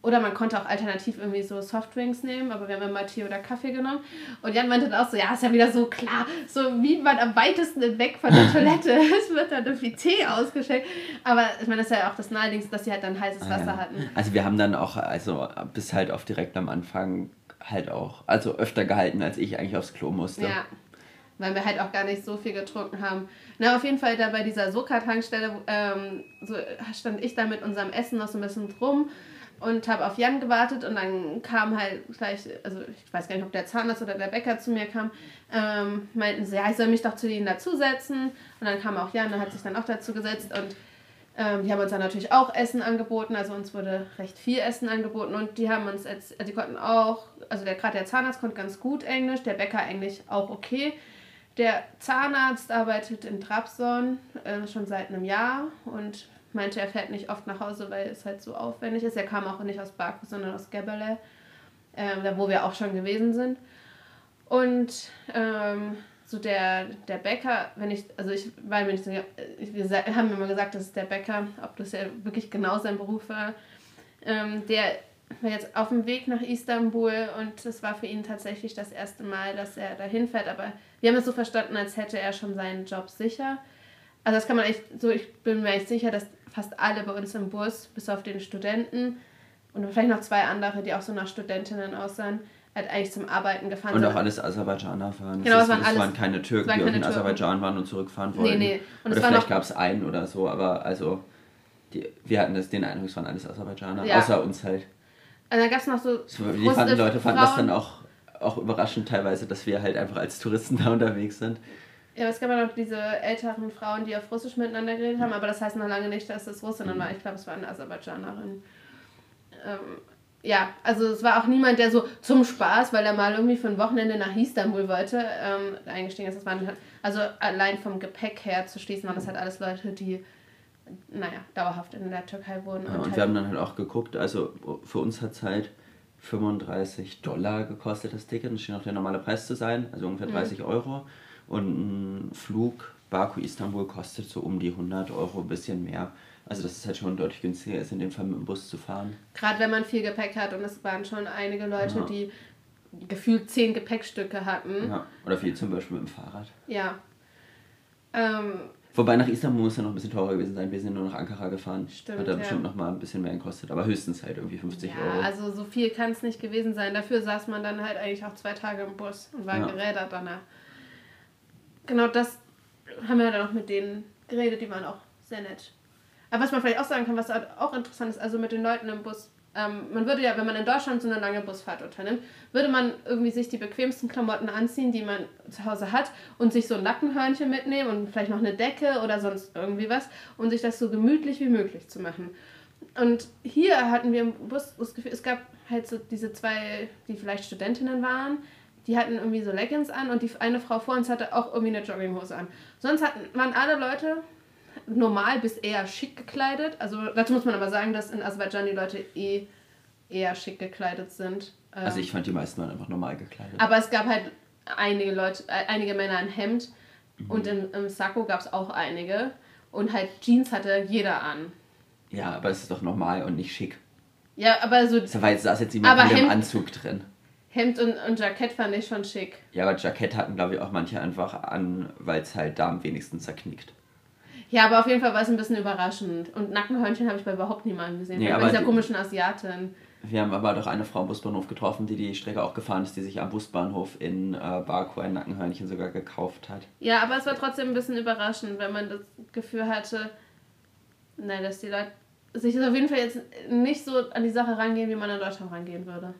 Oder man konnte auch alternativ irgendwie so Softdrinks nehmen, aber wir haben immer Tee oder Kaffee genommen. Und Jan meinte dann auch so, ja, ist ja wieder so klar, so wie man am weitesten weg von der *laughs* Toilette ist, wird dann irgendwie Tee ausgeschenkt. Aber ich meine, das ist ja auch das Naheliegendste, dass sie halt dann heißes Wasser ah, ja. hatten. Also wir haben dann auch, also bis halt auf direkt am Anfang halt auch, also öfter gehalten, als ich eigentlich aufs Klo musste. Ja weil wir halt auch gar nicht so viel getrunken haben. Na, auf jeden Fall da bei dieser Soka-Tankstelle ähm, so stand ich da mit unserem Essen noch so ein bisschen drum und habe auf Jan gewartet und dann kam halt gleich, also ich weiß gar nicht, ob der Zahnarzt oder der Bäcker zu mir kam, ähm, meinten sie, ja, ich soll mich doch zu ihnen dazusetzen. Und dann kam auch Jan, der hat sich dann auch dazu gesetzt und ähm, die haben uns dann natürlich auch Essen angeboten, also uns wurde recht viel Essen angeboten und die haben uns, als, also die konnten auch, also gerade der Zahnarzt konnte ganz gut Englisch, der Bäcker eigentlich auch okay, der Zahnarzt arbeitet in Trabzon äh, schon seit einem Jahr und meinte, er fährt nicht oft nach Hause, weil es halt so aufwendig ist. Er kam auch nicht aus Baku, sondern aus Gebele, äh, wo wir auch schon gewesen sind. Und ähm, so der, der Bäcker, wenn ich, also ich war mir nicht so, wir haben immer gesagt, das ist der Bäcker, ob das ja wirklich genau sein Beruf war. Ähm, der war jetzt auf dem Weg nach Istanbul und es war für ihn tatsächlich das erste Mal, dass er dahin fährt. Aber wir haben es so verstanden, als hätte er schon seinen Job sicher. Also das kann man echt so, ich bin mir echt sicher, dass fast alle bei uns im Bus, bis auf den Studenten und vielleicht noch zwei andere, die auch so nach Studentinnen aussahen, halt eigentlich zum Arbeiten gefahren sind. Und auch alles Aserbaidschaner fahren. Genau, es, waren, es waren keine Türken, waren die in Aserbaidschan waren und zurückfahren wollten. Nee, nee. Und oder vielleicht gab es einen oder so, aber also die, wir hatten das, den Eindruck, es waren alles Aserbaidschaner, ja. außer uns halt. Und dann gab es noch so. Die fanden, Leute fanden das dann auch, auch überraschend teilweise, dass wir halt einfach als Touristen da unterwegs sind. Ja, aber es gab ja noch diese älteren Frauen, die auf Russisch miteinander geredet haben, aber das heißt noch lange nicht, dass es Russinnen mhm. war. Ich glaube, es war eine Aserbaidschanerin. Ähm, ja, also es war auch niemand, der so zum Spaß, weil er mal irgendwie für ein Wochenende nach Istanbul wollte, ähm, eingestiegen ist. Das waren, also allein vom Gepäck her zu schließen, waren das halt alles Leute, die naja, dauerhaft in der Türkei wohnen. Ja, und, und halt wir haben dann halt auch geguckt, also für uns hat es halt 35 Dollar gekostet, das Ticket. Das schien auch der normale Preis zu sein, also ungefähr 30 mhm. Euro. Und ein Flug Baku-Istanbul kostet so um die 100 Euro, ein bisschen mehr. Also das ist halt schon deutlich günstiger, als in dem Fall mit dem Bus zu fahren. Gerade wenn man viel Gepäck hat und es waren schon einige Leute, ja. die gefühlt zehn Gepäckstücke hatten. Ja, oder viel zum Beispiel mit dem Fahrrad. Ja. Ähm, Wobei nach Istanbul muss ja noch ein bisschen teurer gewesen sein. Wir sind nur nach Ankara gefahren. Stimmt, Hat da ja. bestimmt noch mal ein bisschen mehr gekostet. Aber höchstens halt irgendwie 50 ja, Euro. Also so viel kann es nicht gewesen sein. Dafür saß man dann halt eigentlich auch zwei Tage im Bus und war ja. gerädert danach. Genau das haben wir dann auch mit denen geredet. Die waren auch sehr nett. Aber was man vielleicht auch sagen kann, was auch interessant ist, also mit den Leuten im Bus ähm, man würde ja, wenn man in Deutschland so eine lange Busfahrt unternimmt, würde man irgendwie sich die bequemsten Klamotten anziehen, die man zu Hause hat und sich so ein Nackenhörnchen mitnehmen und vielleicht noch eine Decke oder sonst irgendwie was und sich das so gemütlich wie möglich zu machen. Und hier hatten wir im Bus das Gefühl, es gab halt so diese zwei, die vielleicht Studentinnen waren, die hatten irgendwie so Leggings an und die eine Frau vor uns hatte auch irgendwie eine Jogginghose an. Sonst hatten, waren alle Leute normal bis eher schick gekleidet. Also dazu muss man aber sagen, dass in Aserbaidschan die Leute eh eher schick gekleidet sind. Ähm, Also ich fand die meisten waren einfach normal gekleidet. aber es gab halt einige Leute, äh, einige Männer in Hemd Mhm. und im, im Sakko gab es auch einige. Und halt Jeans hatte jeder an. Ja, aber es ist doch normal und nicht schick. Ja, aber so Da war jetzt, saß jetzt jemand mit dem Hemd- Anzug drin. Hemd und, und Jackett fand ich schon schick. Ja, aber Jackett hatten, glaube ich, auch manche einfach an, weil es halt da am wenigsten zerknickt. Ja, aber auf jeden Fall war es ein bisschen überraschend. Und Nackenhörnchen habe ich bei überhaupt niemandem gesehen. Nee, bei dieser die- komischen Asiatin. Wir haben aber doch eine Frau im Busbahnhof getroffen, die die Strecke auch gefahren ist, die sich am Busbahnhof in äh, Baku ein Nackenhörnchen sogar gekauft hat. Ja, aber es war trotzdem ein bisschen überraschend, wenn man das Gefühl hatte, nein, dass die Leute sich auf jeden Fall jetzt nicht so an die Sache rangehen, wie man in Deutschland rangehen würde.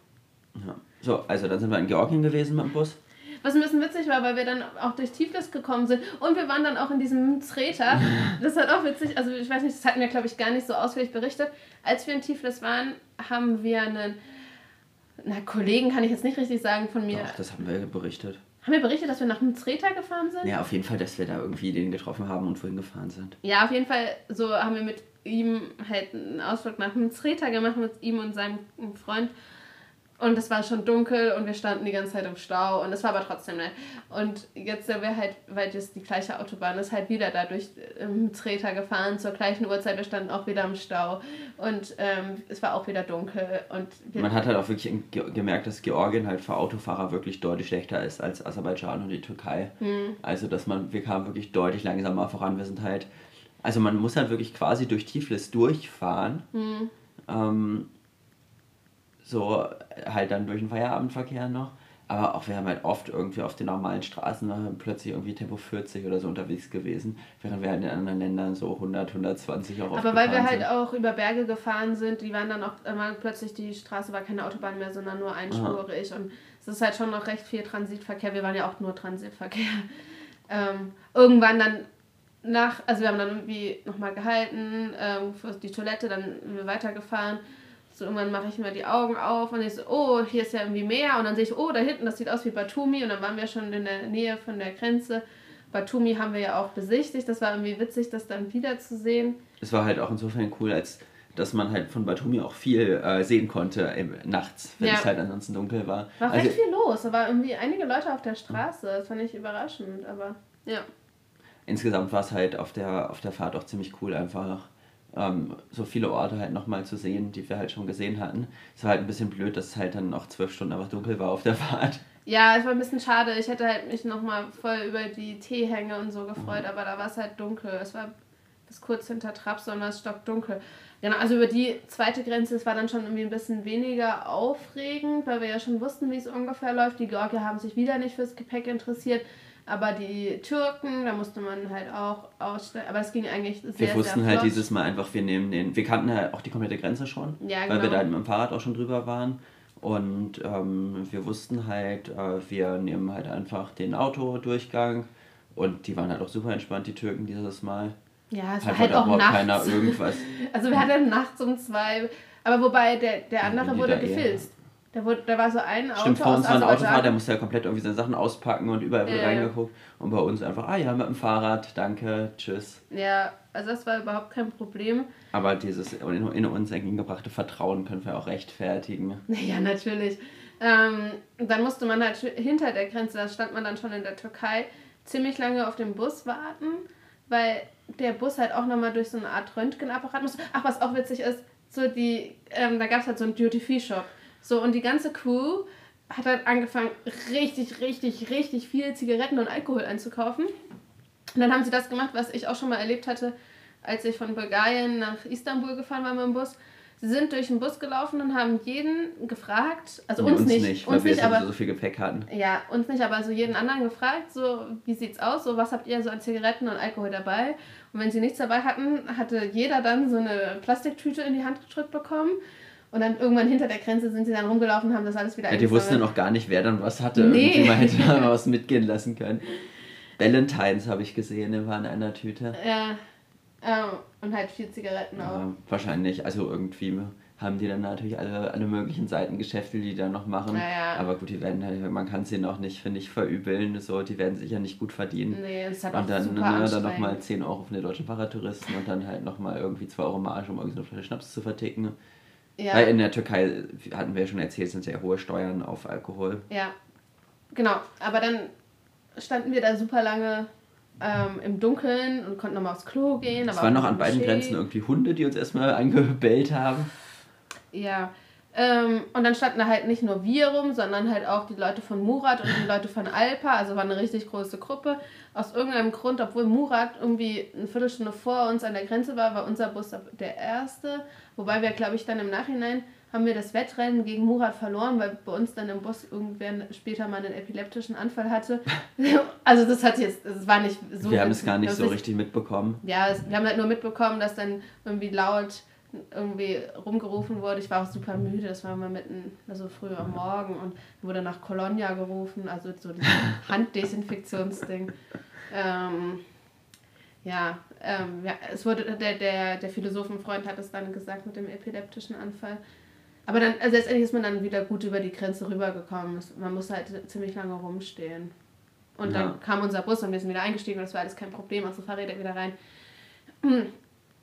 Ja. So, also dann sind wir in Georgien gewesen mit dem Bus. Was ein bisschen witzig war, weil wir dann auch durch Tiflis gekommen sind und wir waren dann auch in diesem Treter. *laughs* Das hat auch witzig, also ich weiß nicht, das hatten wir glaube ich gar nicht so ausführlich berichtet. Als wir in Tiflis waren, haben wir einen, na Kollegen kann ich jetzt nicht richtig sagen von mir, Doch, das haben wir berichtet. haben wir berichtet, dass wir nach Treter gefahren sind? Ja, auf jeden Fall, dass wir da irgendwie den getroffen haben und wohin gefahren sind. Ja, auf jeden Fall, so haben wir mit ihm halt einen Ausflug nach Treter gemacht, mit ihm und seinem Freund. Und es war schon dunkel und wir standen die ganze Zeit im Stau und es war aber trotzdem nett. Und jetzt sind wir halt, weil das die gleiche Autobahn ist, halt wieder da durch ähm, Treter gefahren zur gleichen Uhrzeit. Wir standen auch wieder im Stau und ähm, es war auch wieder dunkel. Und Man hat halt auch wirklich gemerkt, dass Georgien halt für Autofahrer wirklich deutlich schlechter ist als Aserbaidschan und die Türkei. Also, dass man, wir kamen wirklich deutlich langsamer voran. Wir sind halt, also man muss halt wirklich quasi durch Tiflis durchfahren. Ähm, so halt dann durch den Feierabendverkehr noch. Aber auch wir haben halt oft irgendwie auf den normalen Straßen plötzlich irgendwie Tempo 40 oder so unterwegs gewesen, während wir halt in anderen Ländern so 100, 120 auch aber weil wir halt sind. auch über Berge gefahren sind, die waren dann auch immer plötzlich, die Straße war keine Autobahn mehr, sondern nur einspurig. Und es ist halt schon noch recht viel Transitverkehr. Wir waren ja auch nur Transitverkehr. *laughs* Ähm, irgendwann dann nach, also wir haben dann irgendwie nochmal gehalten ähm, für die Toilette, dann sind wir weitergefahren. So irgendwann mache ich mir die Augen auf und ich so, oh, hier ist ja irgendwie Meer. Und dann sehe ich, oh, da hinten, das sieht aus wie Batumi. Und dann waren wir schon in der Nähe von der Grenze. Batumi haben wir ja auch besichtigt. Das war irgendwie witzig, das dann wiederzusehen. Es war halt auch insofern cool, als dass man halt von Batumi auch viel äh, sehen konnte im, nachts, wenn Ja. es halt ansonsten dunkel war. War also, recht viel los. Da waren irgendwie einige Leute auf der Straße. Das fand ich überraschend, aber ja. insgesamt war es halt auf der, auf der Fahrt auch ziemlich cool, einfach ähm, so viele Orte halt nochmal zu sehen, die wir halt schon gesehen hatten. Es war halt ein bisschen blöd, dass es halt dann noch zwölf Stunden einfach dunkel war auf der *laughs* Fahrt. Ja, es war ein bisschen schade. Ich hätte halt mich nochmal voll über die Teehänge und so gefreut, Mhm. aber da war es halt dunkel. Es war bis kurz hinter Traps und war es stockdunkel. Genau, also über die zweite Grenze, es war dann schon irgendwie ein bisschen weniger aufregend, weil wir ja schon wussten, wie es ungefähr läuft. Die Georgier haben sich wieder nicht fürs Gepäck interessiert, aber die Türken, da musste man halt auch ausstellen. Aber es ging eigentlich sehr, Wir wussten sehr halt flott. dieses Mal einfach, wir nehmen den. Wir kannten halt auch die komplette Grenze schon, Ja, weil wir genau. da mit dem Fahrrad auch schon drüber waren. Und ähm, wir wussten halt, äh, wir nehmen halt einfach den Autodurchgang. Und die waren halt auch super entspannt, die Türken, dieses Mal. Ja, es Halt war halt wollte auch nachts. irgendwas. *laughs* Also wir hatten nachts um zwei, aber wobei der, der andere wurde gefilzt. Da, wurde, da war so ein Auto Stimmt, vor uns war ein Autofahrer, der musste ja komplett irgendwie seine Sachen auspacken und überall wurde Ja, reingeguckt. Und bei uns einfach, ah ja, mit dem Fahrrad, danke, tschüss. Ja, also das war überhaupt kein Problem. Aber dieses in, in uns entgegengebrachte Vertrauen können wir auch rechtfertigen. *laughs* Ja, natürlich. Ähm, dann musste man halt hinter der Grenze, da stand man dann schon in der Türkei, ziemlich lange auf den Bus warten, weil der Bus halt auch nochmal durch so eine Art Röntgenapparat musste. Ach, was auch witzig ist, so die, ähm, da gab es halt so einen Duty-Free-Shop. So, und die ganze Crew hat halt angefangen, richtig, richtig, richtig viel Zigaretten und Alkohol einzukaufen. Und dann haben sie das gemacht, was ich auch schon mal erlebt hatte, als ich von Bulgarien nach Istanbul gefahren war mit dem Bus. Sie sind durch den Bus gelaufen und haben jeden gefragt, also Nee, uns, nicht, weil uns wir nicht, sowieso aber so viel Gepäck hatten. ja, uns nicht, aber so jeden anderen gefragt, so wie sieht's aus, so was habt ihr so an Zigaretten und Alkohol dabei? Und wenn sie nichts dabei hatten, hatte jeder dann so eine Plastiktüte in die Hand gedrückt bekommen. Und dann irgendwann hinter der Grenze sind sie dann rumgelaufen und haben das alles wieder Ja, die wussten eingesammelt. auch gar nicht, wer dann was hatte. Nee. Irgendwie man hätte da mal was mitgehen lassen können. Valentines habe ich gesehen, der war in einer Tüte. Ja, ähm, und halt viel Zigaretten auch. Ja, wahrscheinlich, also irgendwie haben die dann natürlich alle, alle möglichen Seitengeschäfte, die die dann noch machen. Ja, ja. Aber gut, die werden halt, man kann sie noch nicht, finde ich, verübeln. So, die werden sicher nicht gut verdienen. Nee, das auch Und dann, super ne, dann nochmal 10 Euro für den deutschen Fahrradtouristen und dann halt nochmal irgendwie 2 Euro Marge, um irgendwie so eine Flasche Schnaps zu verticken. Ja. Weil in der Türkei, hatten wir ja schon erzählt, sind sehr hohe Steuern auf Alkohol. Ja, genau. Aber dann standen wir da super lange ähm, im Dunkeln und konnten nochmal aufs Klo gehen. es waren noch an beiden Grenzen irgendwie Hunde, die uns erstmal *laughs* angebellt haben. Ja, ähm, und dann standen da halt nicht nur wir rum, sondern halt auch die Leute von Murat und die Leute von Alpa. Also war eine richtig große Gruppe. Aus irgendeinem Grund, obwohl Murat irgendwie eine Viertelstunde vor uns an der Grenze war, war unser Bus der erste. Wobei wir, glaube ich, dann im Nachhinein haben wir das Wettrennen gegen Murat verloren, weil bei uns dann im Bus irgendwer später mal einen epileptischen Anfall hatte. *laughs* also das hat jetzt, das war nicht so. Wir haben es gar nicht so richtig mitbekommen. Ja, es, wir haben halt nur mitbekommen, dass dann irgendwie laut irgendwie rumgerufen wurde. Ich war auch super müde, das war mal mitten, also früh am Morgen und wurde nach Colonia gerufen, also so dieses *laughs* Handdesinfektionsding. Ähm, ja, ähm, ja, es wurde, der, der, der Philosophenfreund hat es dann gesagt mit dem epileptischen Anfall. Aber dann, also letztendlich ist man dann wieder gut über die Grenze rübergekommen. Man musste halt ziemlich lange rumstehen. Und ja. dann kam unser Bus und wir sind wieder eingestiegen und das war alles kein Problem, unsere Fahrräder wieder rein.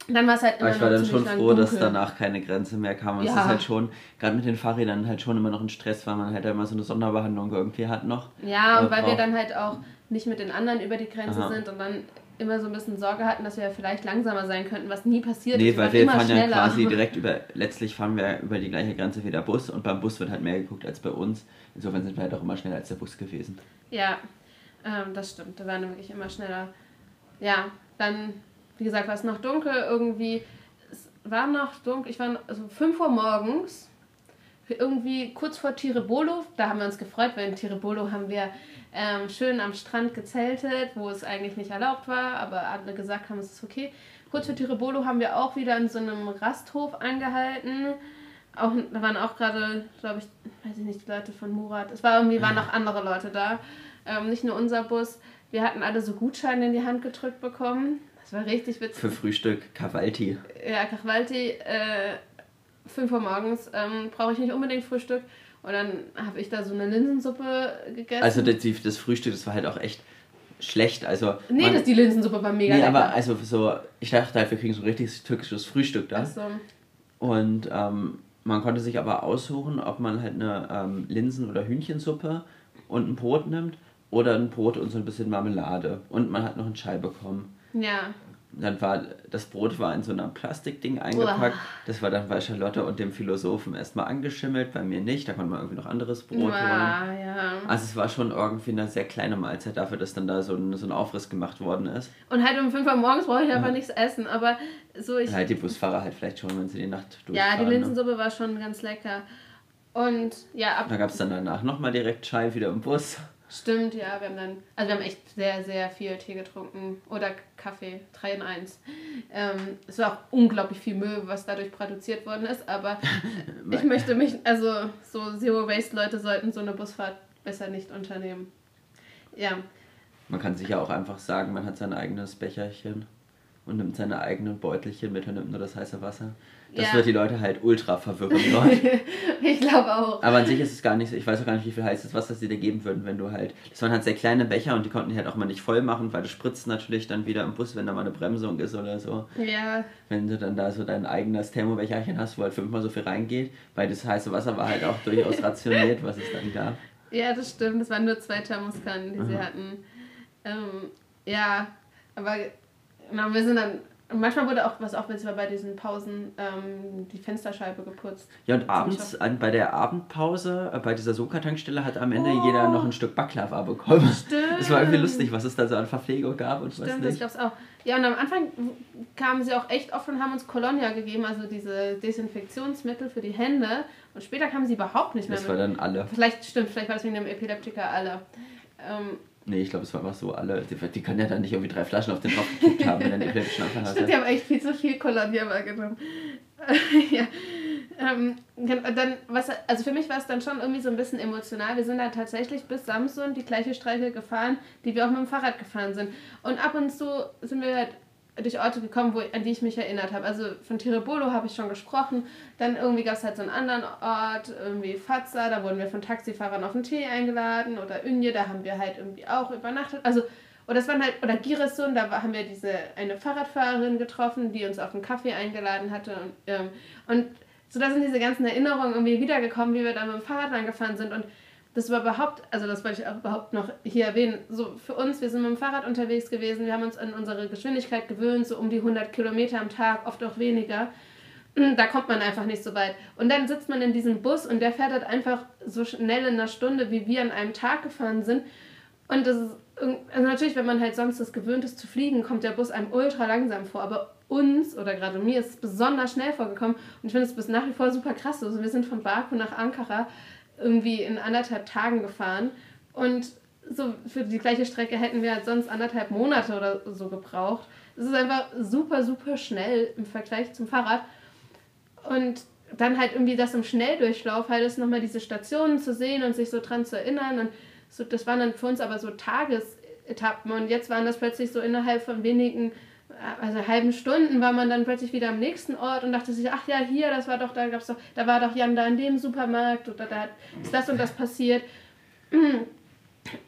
Dann war es halt immer Aber ich war dann schon froh, dunkel. dass danach keine Grenze mehr kam. Und ja. es ist halt schon, gerade mit den Fahrrädern, halt schon immer noch ein Stress, weil man halt immer so eine Sonderbehandlung irgendwie hat noch. Ja, und weil braucht. wir dann halt auch nicht mit den anderen über die Grenze Aha. sind und dann immer so ein bisschen Sorge hatten, dass wir vielleicht langsamer sein könnten, was nie passiert nee, ist. Nee, weil wir fahren schneller. ja quasi *laughs* direkt über, letztlich fahren wir über die gleiche Grenze wie der Bus und beim Bus wird halt mehr geguckt als bei uns. Insofern sind wir halt auch immer schneller als der Bus gewesen. Ja, ähm, das stimmt. Da waren wir wirklich immer schneller. Ja, dann wie gesagt, war es noch dunkel irgendwie. Es war noch dunkel, ich war also 5 Uhr morgens, irgendwie kurz vor Tirebolo. Da haben wir uns gefreut, weil in Tirebolo haben wir ähm, schön am Strand gezeltet, wo es eigentlich nicht erlaubt war, aber alle gesagt haben, es ist okay. Kurz vor Tirebolo haben wir auch wieder in so einem Rasthof angehalten. Auch, da waren auch gerade, glaube ich, weiß ich nicht, die Leute von Murat. Es war irgendwie, waren noch andere Leute da. Ähm, nicht nur unser Bus. Wir hatten alle so Gutscheine in die Hand gedrückt bekommen. Das war richtig witzig. Für Frühstück Cavalti. Ja, Cavalti, äh, 5 Uhr morgens ähm, brauche ich nicht unbedingt Frühstück. Und dann habe ich da so eine Linsensuppe gegessen. Also das, das Frühstück, das war halt auch echt schlecht. Also nee, man, das die Linsensuppe war mega nee, lecker. aber also so, ich dachte halt, wir kriegen so ein richtiges türkisches Frühstück da. Ach so. Und ähm, man konnte sich aber aussuchen, ob man halt eine ähm, Linsen- oder Hühnchensuppe und ein Brot nimmt oder ein Brot und so ein bisschen Marmelade. Und man hat noch einen Chai bekommen. Ja. Dann war das Brot war in so einem Plastikding eingepackt. Uah. Das war dann bei Charlotte und dem Philosophen erstmal angeschimmelt, bei mir nicht. Da konnte man irgendwie noch anderes Brot Uah, holen. Ja. Also es war schon irgendwie eine sehr kleine Mahlzeit dafür, dass dann da so ein, so ein Aufriss gemacht worden ist. Und halt um 5 Uhr morgens brauche ich aber ja. nichts essen. Aber so ich. Halt die Busfahrer halt vielleicht schon, wenn sie die Nacht durchfahren. Ja, die ne? Linsensuppe ne? war schon ganz lecker. Und ja, ab. Da gab es dann danach nochmal direkt Chai wieder im Bus. Stimmt, ja, wir haben dann, also wir haben echt sehr, sehr viel Tee getrunken oder Kaffee, 3 in 1. Ähm, es war auch unglaublich viel Müll, was dadurch produziert worden ist, aber *laughs* ich möchte mich, also so Zero Waste Leute sollten so eine Busfahrt besser nicht unternehmen. Ja. Man kann sich ja auch einfach sagen, man hat sein eigenes Becherchen und nimmt seine eigenen Beutelchen mit und nimmt nur das heiße Wasser. Das ja. wird die Leute halt ultra verwirren *laughs* ich glaube auch. Aber an sich ist es gar nicht so, ich weiß auch gar nicht, wie viel heißes Wasser sie dir geben würden, wenn du halt. Das waren halt sehr kleine Becher und die konnten die halt auch mal nicht voll machen, weil du spritzt natürlich dann wieder im Bus, wenn da mal eine Bremsung ist oder so. Ja. Wenn du dann da so dein eigenes Thermobecherchen hast, wo halt fünfmal so viel reingeht, weil das heiße Wasser war halt auch durchaus *laughs* rationiert, was es dann gab. Ja, das stimmt. Das waren nur zwei Thermoskannen, die Aha. sie hatten. Ähm, ja, aber genau, wir sind dann und manchmal wurde auch, was auch witzig war, bei diesen Pausen ähm, die Fensterscheibe geputzt. Ja, und abends, an, bei der Abendpause, äh, bei dieser Soka-Tankstelle, hat am Ende oh. jeder noch ein Stück Baklava bekommen. Stimmt. *laughs* Das war irgendwie lustig, was es da so an Verpflegung gab und Stimmt, was nicht. das gab's auch. Ja, und am Anfang kamen sie auch echt oft und haben uns Colonia gegeben, also diese Desinfektionsmittel für die Hände. Und später kamen sie überhaupt nicht mehr. Das war dann alle. Vielleicht, stimmt, vielleicht war das wegen dem Epileptiker alle. Ähm, Nee, ich glaube, es war einfach so alle. Die, die können ja dann nicht irgendwie drei Flaschen auf den Kopf gekippt haben, wenn dann die epileptischen Anfall hatte. Die haben echt viel zu viel Colonia wahrgenommen. *laughs* ja. Ähm, dann, was, also für mich war es dann schon irgendwie so ein bisschen emotional. Wir sind dann tatsächlich bis Samsung die gleiche Strecke gefahren, die wir auch mit dem Fahrrad gefahren sind. Und ab und zu sind wir halt durch Orte gekommen, wo, an die ich mich erinnert habe. Also von Tirabolo habe ich schon gesprochen. Dann irgendwie gab es halt so einen anderen Ort, irgendwie Fazza, da wurden wir von Taxifahrern auf einen Tee eingeladen. Oder Ünje, da haben wir halt irgendwie auch übernachtet. Also, oder das waren halt, oder Giresun, da haben wir diese eine Fahrradfahrerin getroffen, die uns auf einen Kaffee eingeladen hatte. Und, ähm, und so da sind diese ganzen Erinnerungen irgendwie wiedergekommen, wie wir da mit dem Fahrrad angefahren sind und das war überhaupt, also das wollte ich auch überhaupt noch hier erwähnen, so für uns, wir sind mit dem Fahrrad unterwegs gewesen, wir haben uns an unsere Geschwindigkeit gewöhnt, so um die 100 Kilometer am Tag, oft auch weniger. Da kommt man einfach nicht so weit. Und dann sitzt man in diesem Bus und der fährt halt einfach so schnell in einer Stunde, wie wir an einem Tag gefahren sind. Und das ist, also natürlich, wenn man halt sonst das gewöhnt ist zu fliegen, kommt der Bus einem ultra langsam vor. Aber uns oder gerade mir ist es besonders schnell vorgekommen. Und ich finde es bis nach wie vor super krass. Also wir sind von Baku nach Ankara irgendwie in anderthalb Tagen gefahren. Und so für die gleiche Strecke hätten wir halt sonst anderthalb Monate oder so gebraucht. Es ist einfach super, super schnell im Vergleich zum Fahrrad. Und dann halt irgendwie das im Schnelldurchlauf, halt ist nochmal diese Stationen zu sehen und sich so dran zu erinnern. Und so, das waren dann für uns aber so Tagesetappen. Und jetzt waren das plötzlich so innerhalb von wenigen also halben Stunden war man dann plötzlich wieder am nächsten Ort und dachte sich, ach ja, hier, das war doch, da gab's doch, da war doch Jan da in dem Supermarkt oder da ist das und das passiert.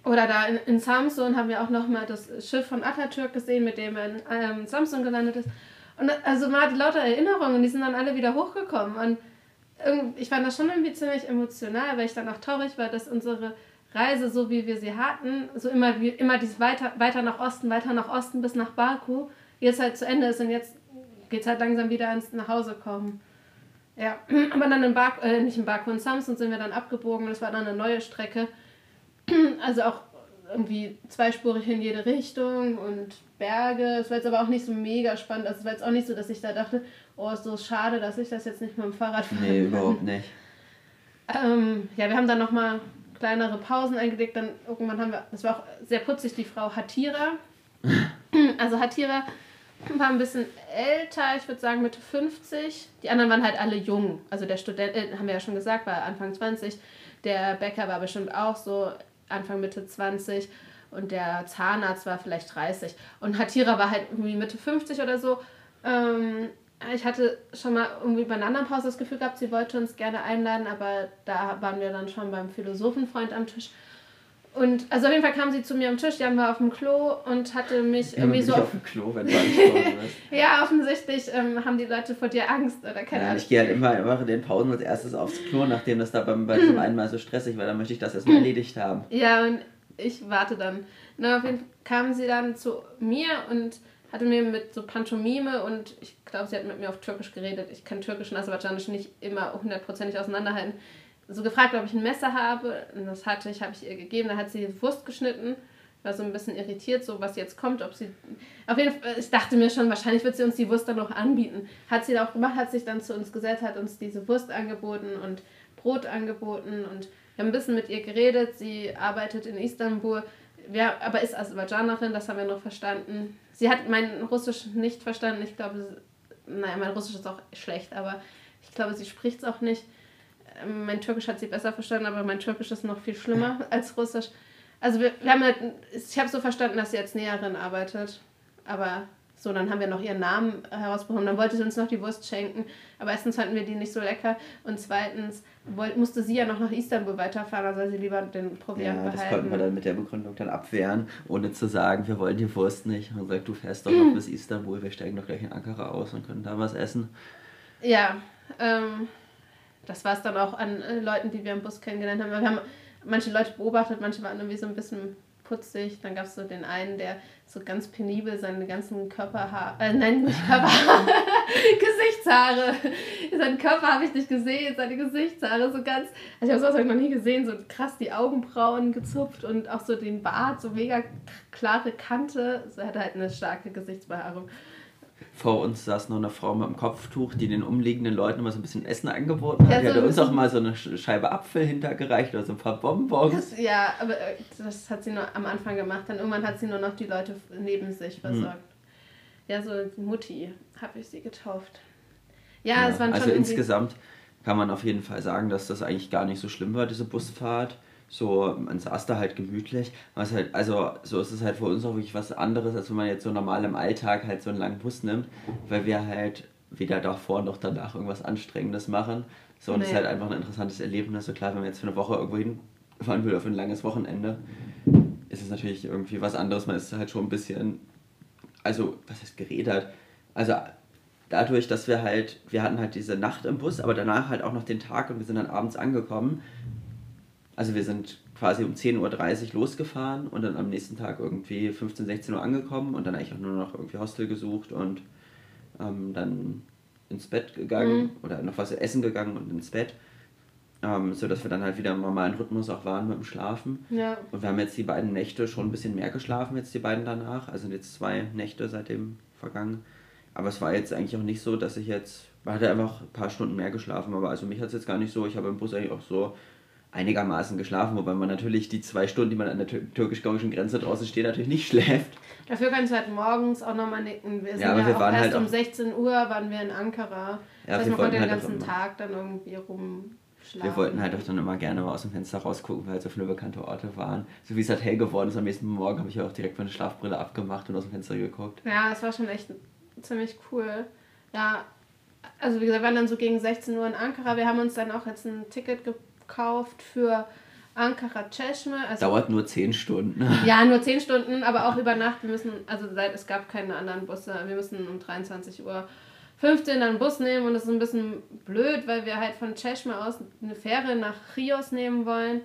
Oder da in, in Samsung haben wir auch nochmal das Schiff von Atatürk gesehen, mit dem er in ähm, Samsung gelandet ist. Und also man hatte lauter Erinnerungen, die sind dann alle wieder hochgekommen. Und ich fand das schon irgendwie ziemlich emotional, weil ich dann auch traurig war, dass unsere Reise, so wie wir sie hatten, so immer, wie, immer dies weiter, weiter nach Osten, weiter nach Osten bis nach Baku, jetzt halt zu Ende ist und jetzt geht es halt langsam wieder ans Nachhausekommen. Ja, *clears throat* aber dann in Baku, äh, nicht in Baku, in Samsun sind wir dann abgebogen. Das war dann eine neue Strecke. *clears throat* Also auch irgendwie zweispurig in jede Richtung und Berge. Es war jetzt aber auch nicht so mega spannend. Also es war jetzt auch nicht so, dass ich da dachte, oh, ist so schade, dass ich das jetzt nicht mit dem Fahrrad fahre. Nee, überhaupt nicht. Ähm, ja, wir haben dann nochmal kleinere Pausen eingelegt. Dann irgendwann haben wir, das war auch sehr putzig, die Frau Hatira. *laughs* also Hatira war ein bisschen älter, ich würde sagen Mitte 50. Die anderen waren halt alle jung. Also der Student, äh, haben wir ja schon gesagt, war Anfang 20. Der Bäcker war bestimmt auch so Anfang Mitte 20 und der Zahnarzt war vielleicht 30. Und Hatira war halt irgendwie Mitte 50 oder so. Ähm, ich hatte schon mal irgendwie bei einer anderen Pause das Gefühl gehabt, sie wollte uns gerne einladen, aber da waren wir dann schon beim Philosophenfreund am Tisch. Und also auf jeden Fall kam sie zu mir am Tisch, Jan war auf dem Klo und hatte mich irgendwie so. auf dem Klo, wenn du *laughs* ja, offensichtlich ähm, haben die Leute vor dir Angst oder keine Ahnung. Ja, ich gehe halt immer, immer in den Pausen als erstes aufs Klo, nachdem das da beim, bei diesem *laughs* einen Mal so stressig war, dann möchte ich das erstmal erledigt haben. Ja, und ich warte dann. Na, auf jeden Fall kam sie dann zu mir und hatte mir mit so Pantomime und ich glaube, sie hat mit mir auf Türkisch geredet. Ich kann Türkisch und Aserbaidschanisch nicht immer hundertprozentig auseinanderhalten so gefragt, ob ich ein Messer habe. Und das hatte ich, habe ich ihr gegeben. Da hat sie Wurst geschnitten. War so ein bisschen irritiert, so was jetzt kommt, ob sie. Auf jeden Fall, ich dachte mir schon, wahrscheinlich wird sie uns die Wurst dann noch anbieten. Hat sie auch gemacht, hat sich dann zu uns gesetzt, hat uns diese Wurst angeboten und Brot angeboten und wir haben ein bisschen mit ihr geredet. Sie arbeitet in Istanbul, wir, aber ist Aserbaidschanerin, das haben wir noch verstanden. Sie hat mein Russisch nicht verstanden. Ich glaube, naja, mein Russisch ist auch schlecht, aber ich glaube, sie spricht es auch nicht. Mein Türkisch hat sie besser verstanden, aber mein Türkisch ist noch viel schlimmer als Russisch. Also wir, wir haben halt, ich habe so verstanden, dass sie als Näherin arbeitet. Aber so, dann haben wir noch ihren Namen herausbekommen. Dann wollte sie uns noch die Wurst schenken. Aber erstens fanden wir die nicht so lecker. Und zweitens wollte, musste sie ja noch nach Istanbul weiterfahren, also sie lieber den Proviant ja, behalten. das konnten wir dann mit der Begründung dann abwehren, ohne zu sagen, wir wollen die Wurst nicht. Und sagt, du fährst doch noch *clears throat* bis Istanbul, wir steigen doch gleich in Ankara aus und können da was essen. Ja, ähm, das war es dann auch an äh, Leuten, die wir im Bus kennengelernt haben. Wir haben manche Leute beobachtet, manche waren irgendwie so ein bisschen putzig. Dann gab es so den einen, der so ganz penibel seine ganzen Körperhaare, äh, nein, nicht Körperhaare, *laughs* Gesichtshaare. Seinen Körper habe ich nicht gesehen, seine Gesichtshaare so ganz, also ich habe sowas noch nie gesehen, so krass die Augenbrauen gezupft und auch so den Bart, so mega klare Kante. So, er hatte halt eine starke Gesichtsbehaarung. Vor uns saß noch eine Frau mit einem Kopftuch, die den umliegenden Leuten immer so ein bisschen Essen angeboten hat. Ja, die so hat uns auch mal so eine Scheibe Apfel hintergereicht oder so ein paar Bonbons. Das, ja, aber äh, das hat sie nur am Anfang gemacht. Dann irgendwann hat sie nur noch die Leute neben sich hm. versorgt. Hm. Ja, so Mutti habe ich sie getauft. Ja, ja es waren schon. Also insgesamt kann man auf jeden Fall sagen, dass das eigentlich gar nicht so schlimm war, diese Busfahrt. So, man saß da halt gemütlich. Was halt, also so ist es halt für uns auch wirklich was anderes, als wenn man jetzt so normal im Alltag halt so einen langen Bus nimmt, weil wir halt weder davor noch danach irgendwas Anstrengendes machen. So, und es nee. ist halt einfach ein interessantes Erlebnis. So klar, wenn man jetzt für eine Woche irgendwo hinfahren will, für ein langes Wochenende, ist es natürlich irgendwie was anderes. Man ist halt schon ein bisschen, also, was heißt geredet? Also, dadurch, dass wir halt, wir hatten halt diese Nacht im Bus, aber danach halt auch noch den Tag und wir sind dann abends angekommen. Also wir sind quasi um 10.30 Uhr losgefahren und dann am nächsten Tag irgendwie 15, 16 Uhr angekommen und dann eigentlich auch nur noch irgendwie Hostel gesucht und ähm, dann ins Bett gegangen mhm. oder noch was essen gegangen und ins Bett. Ähm, so dass wir dann halt wieder im normalen Rhythmus auch waren mit dem Schlafen. Ja. Und wir haben jetzt die beiden Nächte schon ein bisschen mehr geschlafen, jetzt die beiden danach. Also jetzt zwei Nächte seitdem vergangen. Aber es war jetzt eigentlich auch nicht so, dass ich jetzt, man hatte einfach ein paar Stunden mehr geschlafen, aber also mich hat es jetzt gar nicht so, ich habe im Bus eigentlich auch so einigermaßen geschlafen, wobei man natürlich die zwei Stunden, die man an der türkisch-gauischen Grenze draußen steht, natürlich nicht *laughs* schläft. Dafür kannst du halt morgens auch nochmal nicken. Wir sind ja, ja wir auch waren erst halt um 16 Uhr waren wir in Ankara. Ja, das heißt, man konnte den halt ganzen Tag dann irgendwie rum Schlafen. Wir wollten halt auch dann immer gerne mal aus dem Fenster rausgucken, weil halt so viele bekannte Orte waren. So wie es halt hell geworden ist, am nächsten Morgen habe ich auch direkt meine Schlafbrille abgemacht und aus dem Fenster geguckt. Ja, es war schon echt ziemlich cool. Ja, also wie gesagt, wir waren dann so gegen 16 Uhr in Ankara. Wir haben uns dann auch jetzt ein Ticket gekauft für Ankara Cheshme. Also Dauert nur 10 Stunden. *laughs* Ja, nur 10 Stunden, aber auch über Nacht. Wir müssen, also seit es gab keine anderen Busse, wir müssen um 23 Uhr 15 dann einen Bus nehmen und das ist ein bisschen blöd, weil wir halt von Cheshme aus eine Fähre nach Chios nehmen wollen.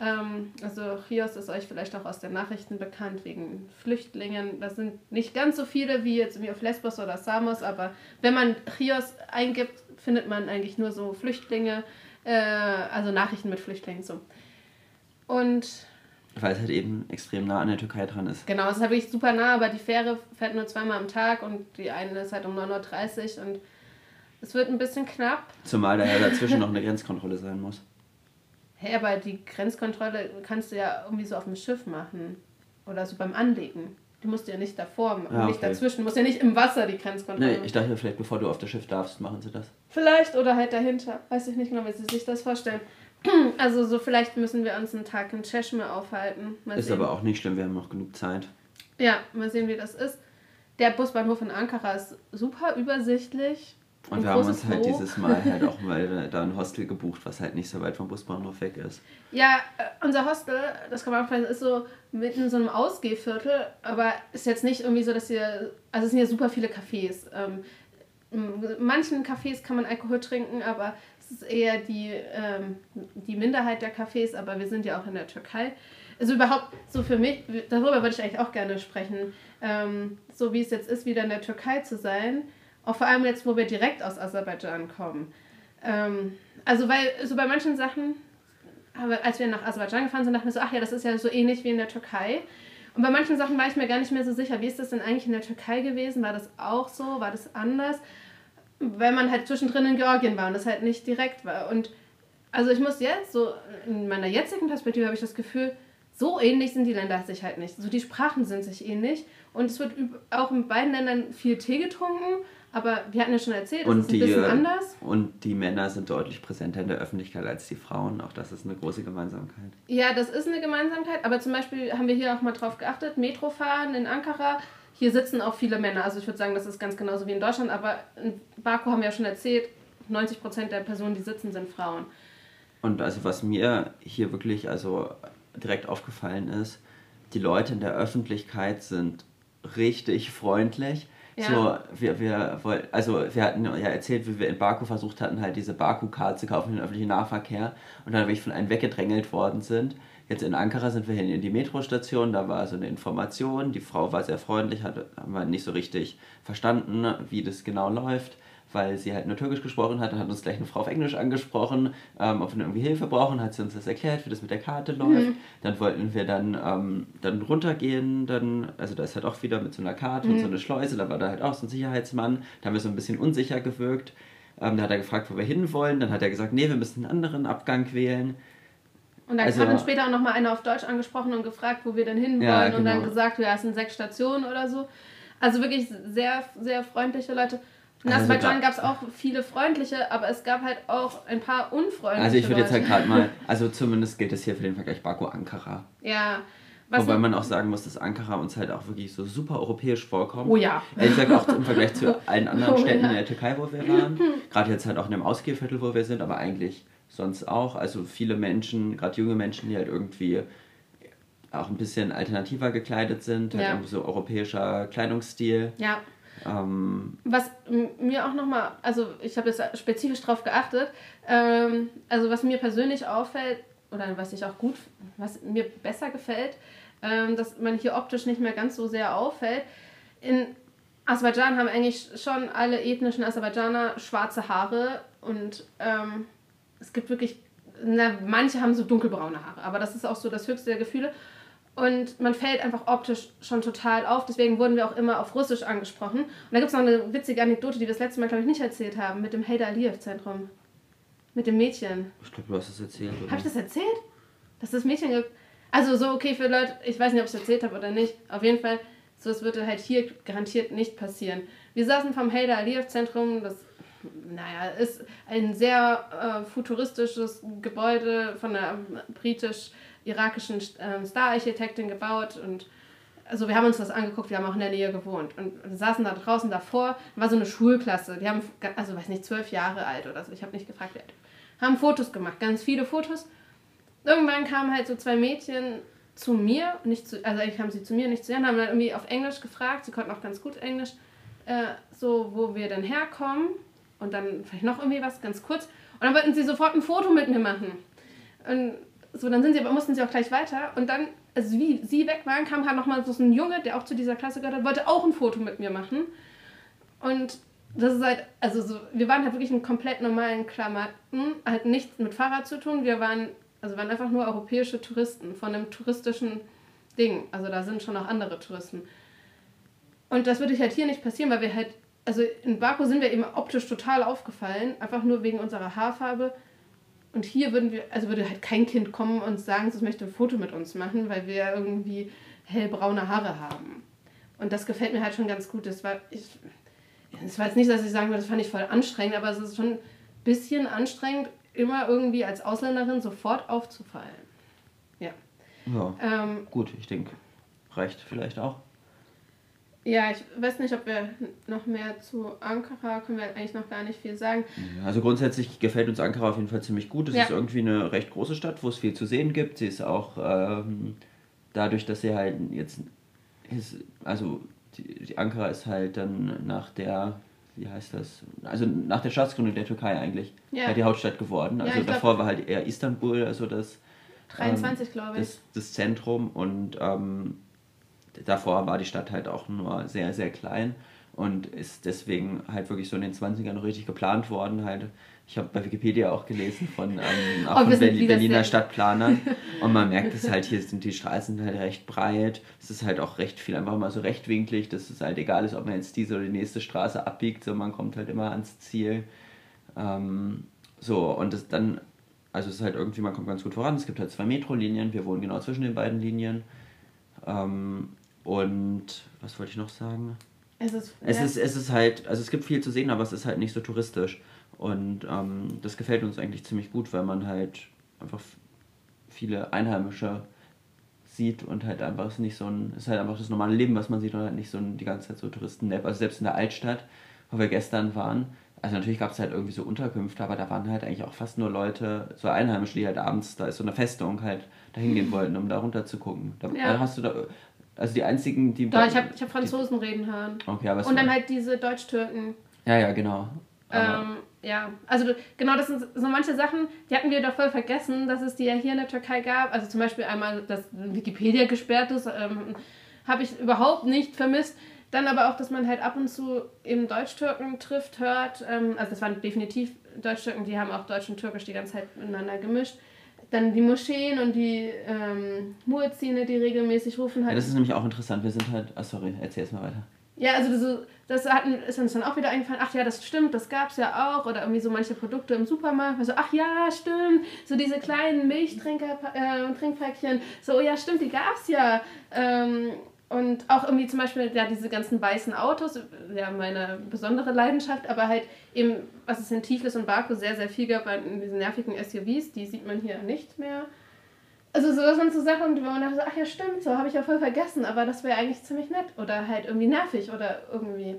Ähm, also Chios ist euch vielleicht auch aus den Nachrichten bekannt wegen Flüchtlingen. Das sind nicht ganz so viele wie jetzt wie auf Lesbos oder Samos, aber wenn man Chios eingibt, findet man eigentlich nur so Flüchtlinge, äh, also Nachrichten mit Flüchtlingen so. Und weil es halt eben extrem nah an der Türkei dran ist. Genau, es ist halt wirklich super nah, aber die Fähre fährt nur zweimal am Tag und die eine ist halt um 9.30 Uhr und es wird ein bisschen knapp. Zumal da ja dazwischen noch eine *laughs* Grenzkontrolle sein muss. Hey, aber die Grenzkontrolle kannst du ja irgendwie so auf dem Schiff machen. Oder so beim Anlegen. Du musst ja nicht davor, ja, nicht okay. dazwischen. Du musst ja nicht im Wasser die Grenzkontrolle. Nee, ich dachte vielleicht, bevor du auf das Schiff darfst, machen sie das. Vielleicht oder halt dahinter. Weiß ich nicht genau, wie sie sich das vorstellen. *clears throat* Also so vielleicht müssen wir uns einen Tag in Cheshme aufhalten. Mal ist sehen. aber auch nicht schlimm, wir haben noch genug Zeit. Ja, mal sehen, wie das ist. Der Busbahnhof in Ankara ist super übersichtlich. Und wir haben uns halt Hoch. dieses Mal halt auch *laughs* mal da ein Hostel gebucht, was halt nicht so weit vom Busbahnhof weg ist. Ja, äh, unser Hostel, das kann man auch sagen, ist so mitten in so einem Ausgehviertel, aber ist jetzt nicht irgendwie so, dass hier, also es sind ja super viele Cafés. Ähm, in manchen Cafés kann man Alkohol trinken, aber es ist eher die, ähm, die Minderheit der Cafés, aber wir sind ja auch in der Türkei. Also überhaupt so für mich, darüber würde ich eigentlich auch gerne sprechen, ähm, so wie es jetzt ist, wieder in der Türkei zu sein, auch vor allem jetzt, wo wir direkt aus Aserbaidschan kommen. Ähm, also weil so bei manchen Sachen, als wir nach Aserbaidschan gefahren sind, dachten wir so, ach ja, das ist ja so ähnlich wie in der Türkei. Und bei manchen Sachen war ich mir gar nicht mehr so sicher, wie ist das denn eigentlich in der Türkei gewesen? War das auch so? War das anders? weil man halt zwischendrin in Georgien war und das halt nicht direkt war. Und also ich muss jetzt, so in meiner jetzigen Perspektive habe ich das Gefühl, so ähnlich sind die Länder sich halt nicht. So die Sprachen sind sich ähnlich und es wird auch in beiden Ländern viel Tee getrunken, aber wir hatten ja schon erzählt, es ist ein bisschen anders. Und die Männer sind deutlich präsenter in der Öffentlichkeit als die Frauen. Auch das ist eine große Gemeinsamkeit. Ja, das ist eine Gemeinsamkeit, aber zum Beispiel haben wir hier auch mal drauf geachtet, Metrofahren in Ankara hier sitzen auch viele Männer. Also ich würde sagen, das ist ganz genauso wie in Deutschland. Aber in Baku haben wir ja schon erzählt, 90 Prozent der Personen, die sitzen, sind Frauen. Und also was mir hier wirklich also direkt aufgefallen ist, die Leute in der Öffentlichkeit sind richtig freundlich. Ja. So, wir, wir, also wir hatten ja erzählt, wie wir in Baku versucht hatten, halt diese Baku-Card zu kaufen, den öffentlichen Nahverkehr und dann wirklich von einem weggedrängelt worden sind. Jetzt in Ankara sind wir hin in die Metrostation, da war so eine Information, die Frau war sehr freundlich, hat, wir nicht so richtig verstanden, wie das genau läuft, weil sie halt nur Türkisch gesprochen hat, dann hat uns gleich eine Frau auf Englisch angesprochen, ähm, ob wir irgendwie Hilfe brauchen, hat sie uns das erklärt, wie das mit der Karte läuft. Mhm. Dann wollten wir dann, ähm, dann runtergehen, dann, also da ist halt auch wieder mit so einer Karte mhm. und so eine Schleuse, da war da halt auch so ein Sicherheitsmann, da haben wir so ein bisschen unsicher gewirkt. Ähm, da hat er gefragt, wo wir hinwollen, dann hat er gesagt, nee, wir müssen einen anderen Abgang wählen. Und dann also, hat uns später auch nochmal einer auf Deutsch angesprochen und gefragt, wo wir denn hinwollen ja, genau. und dann genau. gesagt, ja, es sind sechs Stationen oder so. Also wirklich sehr, sehr freundliche Leute. In also Aserbaidschan gab es auch viele freundliche, aber es gab halt auch ein paar unfreundliche. Also ich würde jetzt halt gerade mal, *laughs* also zumindest gilt es hier für den Vergleich Baku-Ankara. Ja. Wobei man auch sagen muss, dass Ankara uns halt auch wirklich so super europäisch vorkommt. Oh ja. Ehrlich gesagt auch im Vergleich zu *laughs* allen anderen oh, Städten ja. in der Türkei, wo wir *laughs* waren. Gerade jetzt halt auch in dem Ausgehviertel, wo wir sind, aber eigentlich sonst auch. Also viele Menschen, gerade junge Menschen, die halt irgendwie auch ein bisschen alternativer gekleidet sind, halt ja. irgendwie so europäischer Kleidungsstil. Ja. Ähm, was mir auch nochmal, also ich habe jetzt spezifisch darauf geachtet, ähm, also was mir persönlich auffällt, oder was ich auch gut, was mir besser gefällt, ähm, dass man hier optisch nicht mehr ganz so sehr auffällt. In Aserbaidschan haben eigentlich schon alle ethnischen Aserbaidschaner schwarze Haare und ähm, es gibt wirklich, na, manche haben so dunkelbraune Haare, aber das ist auch so das höchste der Gefühle. Und man fällt einfach optisch schon total auf. Deswegen wurden wir auch immer auf Russisch angesprochen. Und da gibt es noch eine witzige Anekdote, die wir das letzte Mal, glaube ich, nicht erzählt haben, mit dem Heydar Aliyev-Zentrum. Mit dem Mädchen. Ich glaube, du hast es erzählt. Habe ich das erzählt? Dass das Mädchen. Also so, okay, für Leute, ich weiß nicht, ob ich es erzählt habe oder nicht. Auf jeden Fall, so es würde halt hier garantiert nicht passieren. Wir saßen vom Heydar Aliyev-Zentrum, das naja, ist ein sehr äh, futuristisches Gebäude von einer britisch- irakischen äh, Star-Architektin gebaut und also wir haben uns das angeguckt, wir haben auch in der Nähe gewohnt und saßen da draußen davor, war so eine Schulklasse, die haben, also weiß nicht, zwölf Jahre alt oder so, ich habe nicht gefragt, wer haben Fotos gemacht, ganz viele Fotos. Irgendwann kamen halt so zwei Mädchen zu mir, nicht zu, also eigentlich haben sie zu mir, nicht zu ihr, haben dann irgendwie auf Englisch gefragt, sie konnten auch ganz gut Englisch, äh, so wo wir denn herkommen und dann vielleicht noch irgendwie was, ganz kurz. Und dann wollten sie sofort ein Foto mit mir machen. Und so, dann sind sie, aber mussten sie auch gleich weiter. Und dann, also wie sie weg waren, kam halt nochmal so ein Junge, der auch zu dieser Klasse gehört hat, wollte auch ein Foto mit mir machen. Und das ist halt, also so, wir waren halt wirklich in komplett normalen Klamotten, halt nichts mit Fahrrad zu tun. Wir waren, also waren einfach nur europäische Touristen von einem touristischen Ding. Also da sind schon auch andere Touristen. Und das würde halt hier nicht passieren, weil wir halt, also in Baku sind wir eben optisch total aufgefallen, einfach nur wegen unserer Haarfarbe und hier würden wir, also würde halt kein Kind kommen und sagen, es möchte ein Foto mit uns machen, weil wir irgendwie hellbraune Haare haben. Und das gefällt mir halt schon ganz gut. Das war, ich, das war jetzt nicht, dass ich sagen würde, das fand ich voll anstrengend, aber es ist schon ein bisschen anstrengend, immer irgendwie als Ausländerin sofort aufzufallen. Ja. Ja. Ähm, gut, ich denke, reicht vielleicht auch. Ja, ich weiß nicht, ob wir noch mehr zu Ankara, können wir eigentlich noch gar nicht viel sagen. Also grundsätzlich gefällt uns Ankara auf jeden Fall ziemlich gut. Es ja. ist irgendwie eine recht große Stadt, wo es viel zu sehen gibt. Sie ist auch ähm, dadurch, dass sie halt jetzt, ist, also die, die, Ankara ist halt dann nach der, wie heißt das, also nach der Staatsgründung der Türkei eigentlich, ja. halt die Hauptstadt geworden. Also ja, davor war halt eher Istanbul, also das 23, ähm, glaube ich. Das, das Zentrum und ähm, davor war die Stadt halt auch nur sehr, sehr klein und ist deswegen halt wirklich so in den 20ern noch richtig geplant worden. Halt. Ich habe bei Wikipedia auch gelesen von, ähm, auch oh, von Berlin, Berliner Stadtplanern *laughs* und man merkt es halt, hier sind die Straßen halt recht breit, es ist halt auch recht viel einfach mal so rechtwinklig, dass es halt egal ist, ob man jetzt diese oder die nächste Straße abbiegt, so man kommt halt immer ans Ziel. Ähm, so, und das dann, also es ist halt irgendwie, man kommt ganz gut voran, es gibt halt zwei Metrolinien, wir wohnen genau zwischen den beiden Linien. Ähm, und was wollte ich noch sagen? Es ist, es, ja. ist, es ist halt, also es gibt viel zu sehen, aber es ist halt nicht so touristisch. Und ähm, das gefällt uns eigentlich ziemlich gut, weil man halt einfach viele Einheimische sieht und halt einfach nicht so ein, ist halt einfach das normale Leben, was man sieht und halt nicht so ein, die ganze Zeit so touristen -Nap. Also selbst in der Altstadt, wo wir gestern waren, also natürlich gab es halt irgendwie so Unterkünfte, aber da waren halt eigentlich auch fast nur Leute, so Einheimische, die halt abends, da ist so eine Festung, halt dahin gehen *laughs* wollten, um da runter zu gucken. Da ja. hast du da also die einzigen, die. Doch, ich habe ich hab Franzosen die, reden hören. Okay, aber Und dann halt diese Deutsch-Türken. Ja, ja, genau. Ähm, ja, also genau, das sind so manche Sachen, die hatten wir doch voll vergessen, dass es die ja hier in der Türkei gab. Also zum Beispiel einmal, dass Wikipedia gesperrt ist, ähm, habe ich überhaupt nicht vermisst. Dann aber auch, dass man halt ab und zu eben Deutsch-Türken trifft, hört. Ähm, also das waren definitiv Deutsch-Türken, die haben auch Deutsch und Türkisch die ganze Zeit miteinander gemischt dann die Moscheen und die ähm, Muezzine, die regelmäßig rufen halt. Ja, das ist nämlich auch interessant. Wir sind halt. Oh, sorry, erzähl jetzt mal weiter. Ja, also das, das hatten, ist uns dann auch wieder eingefallen, ach ja, das stimmt, das gab es ja auch. Oder irgendwie so manche Produkte im Supermarkt. Also, ach ja, stimmt. So diese kleinen Milchtrinker, äh, Trinkpäckchen. So, ja, stimmt, die gab es ja. Ähm, und auch irgendwie zum Beispiel ja, diese ganzen weißen Autos, ja, meine besondere Leidenschaft, aber halt eben, was es in Tiflis und Baku sehr, sehr viel gab, in diesen nervigen SUVs, die sieht man hier nicht mehr. Also so, das sind so Sachen, wo man dachte, ach ja, stimmt, so habe ich ja voll vergessen, aber das wäre eigentlich ziemlich nett oder halt irgendwie nervig oder irgendwie.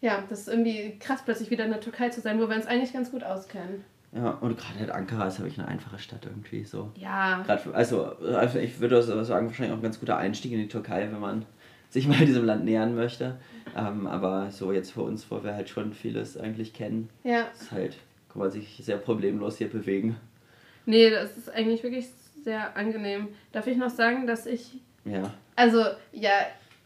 Ja, das ist irgendwie krass, plötzlich wieder in der Türkei zu sein, wo wir uns eigentlich ganz gut auskennen. Ja, und gerade halt Ankara ist wirklich eine einfache Stadt irgendwie so. Ja. Grad, also, also ich würde sagen, wahrscheinlich auch ein ganz guter Einstieg in die Türkei, wenn man *laughs* sich mal diesem Land nähern möchte. Ähm, aber so jetzt für uns, wo wir halt schon vieles eigentlich kennen, Ja. ist halt, kann man sich sehr problemlos hier bewegen. Nee, das ist eigentlich wirklich sehr angenehm. Darf ich noch sagen, dass ich, Ja. also ja,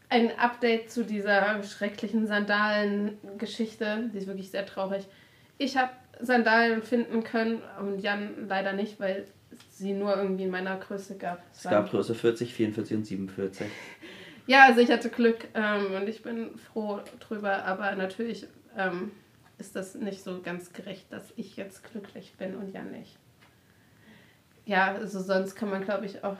ein Update zu dieser schrecklichen Sandalen-Geschichte, die ist wirklich sehr traurig. Ich habe Sandalen finden können und Jan leider nicht, weil sie nur irgendwie in meiner Größe gab. Es gab Größe 40, 44 und 47. Ja, also ich hatte Glück ähm, und ich bin froh drüber, aber natürlich ähm, ist das nicht so ganz gerecht, dass ich jetzt glücklich bin und Jan nicht. Ja, also sonst kann man, glaube ich, auch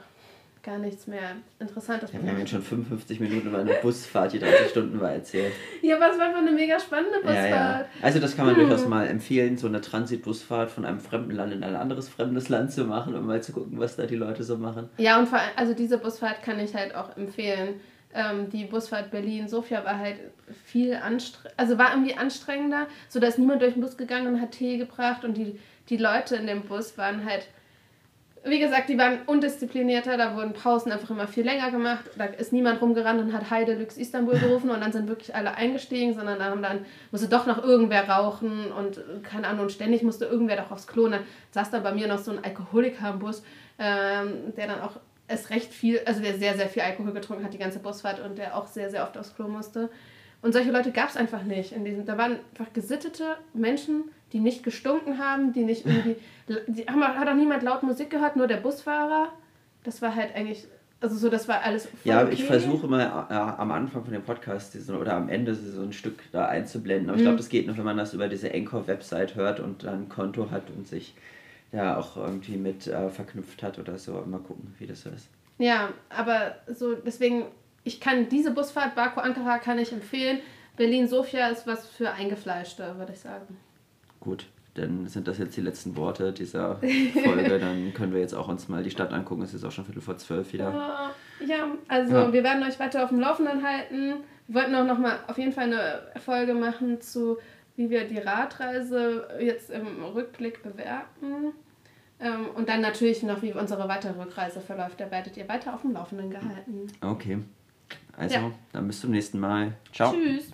gar nichts mehr Interessantes Ja, wir haben jetzt schon 55 Minuten über eine Busfahrt, die 30 Stunden war, erzählt. Ja, aber es war einfach eine mega spannende Ja, ja. Busfahrt. Also das kann man Hm. durchaus mal empfehlen, so eine Transitbusfahrt von einem fremden Land in ein anderes fremdes Land zu machen, um mal zu gucken, was da die Leute so machen. Ja, und vor allem, also diese Busfahrt kann ich halt auch empfehlen. Ähm, die Busfahrt Berlin-Sofia war halt viel anstrengender, also war irgendwie anstrengender, so dass niemand durch den Bus gegangen und hat Tee gebracht und die, die Leute in dem Bus waren halt, wie gesagt, die waren undisziplinierter, da wurden Pausen einfach immer viel länger gemacht, da ist niemand rumgerannt und hat Heide Lux Istanbul gerufen und dann sind wirklich alle eingestiegen, sondern dann, haben dann musste doch noch irgendwer rauchen und keine Ahnung, und ständig musste irgendwer doch aufs Klo und dann saß da bei mir noch so ein Alkoholiker im Bus, ähm, der dann auch es recht viel, also der sehr, sehr viel Alkohol getrunken hat die ganze Busfahrt und der auch sehr, sehr oft aufs Klo musste. Und solche Leute gab es einfach nicht. In diesem, da waren einfach gesittete Menschen, die nicht gestunken haben, die nicht irgendwie. Die haben, hat auch niemand laut Musik gehört, nur der Busfahrer. Das war halt eigentlich. Also so, das war alles Ja, okay. ich versuche mal äh, am Anfang von dem Podcast diesen, oder am Ende so ein Stück da einzublenden. Aber ich Mhm. glaube, das geht nur, wenn man das über diese Anchor-Website hört und dann ein Konto hat und sich ja auch irgendwie mit äh, verknüpft hat oder so. Mal gucken, wie das so ist. Ja, aber so deswegen, ich kann diese Busfahrt, Baku Ankara, kann ich empfehlen. Berlin-Sofia ist was für Eingefleischte, würde ich sagen. Gut, dann sind das jetzt die letzten Worte dieser Folge. dann *laughs* können wir jetzt auch uns mal die Stadt angucken. Es ist auch schon Viertel vor zwölf wieder. Ja, ja also Ja. wir werden euch weiter auf dem Laufenden halten. Wir wollten auch nochmal auf jeden Fall eine Folge machen zu, wie wir die Radreise jetzt im Rückblick bewerten. Ähm, und dann natürlich noch, wie unsere weitere Rückreise verläuft. Da werdet ihr weiter auf dem Laufenden gehalten. Okay. Also, Ja. dann bis zum nächsten Mal. Ciao. Tschüss.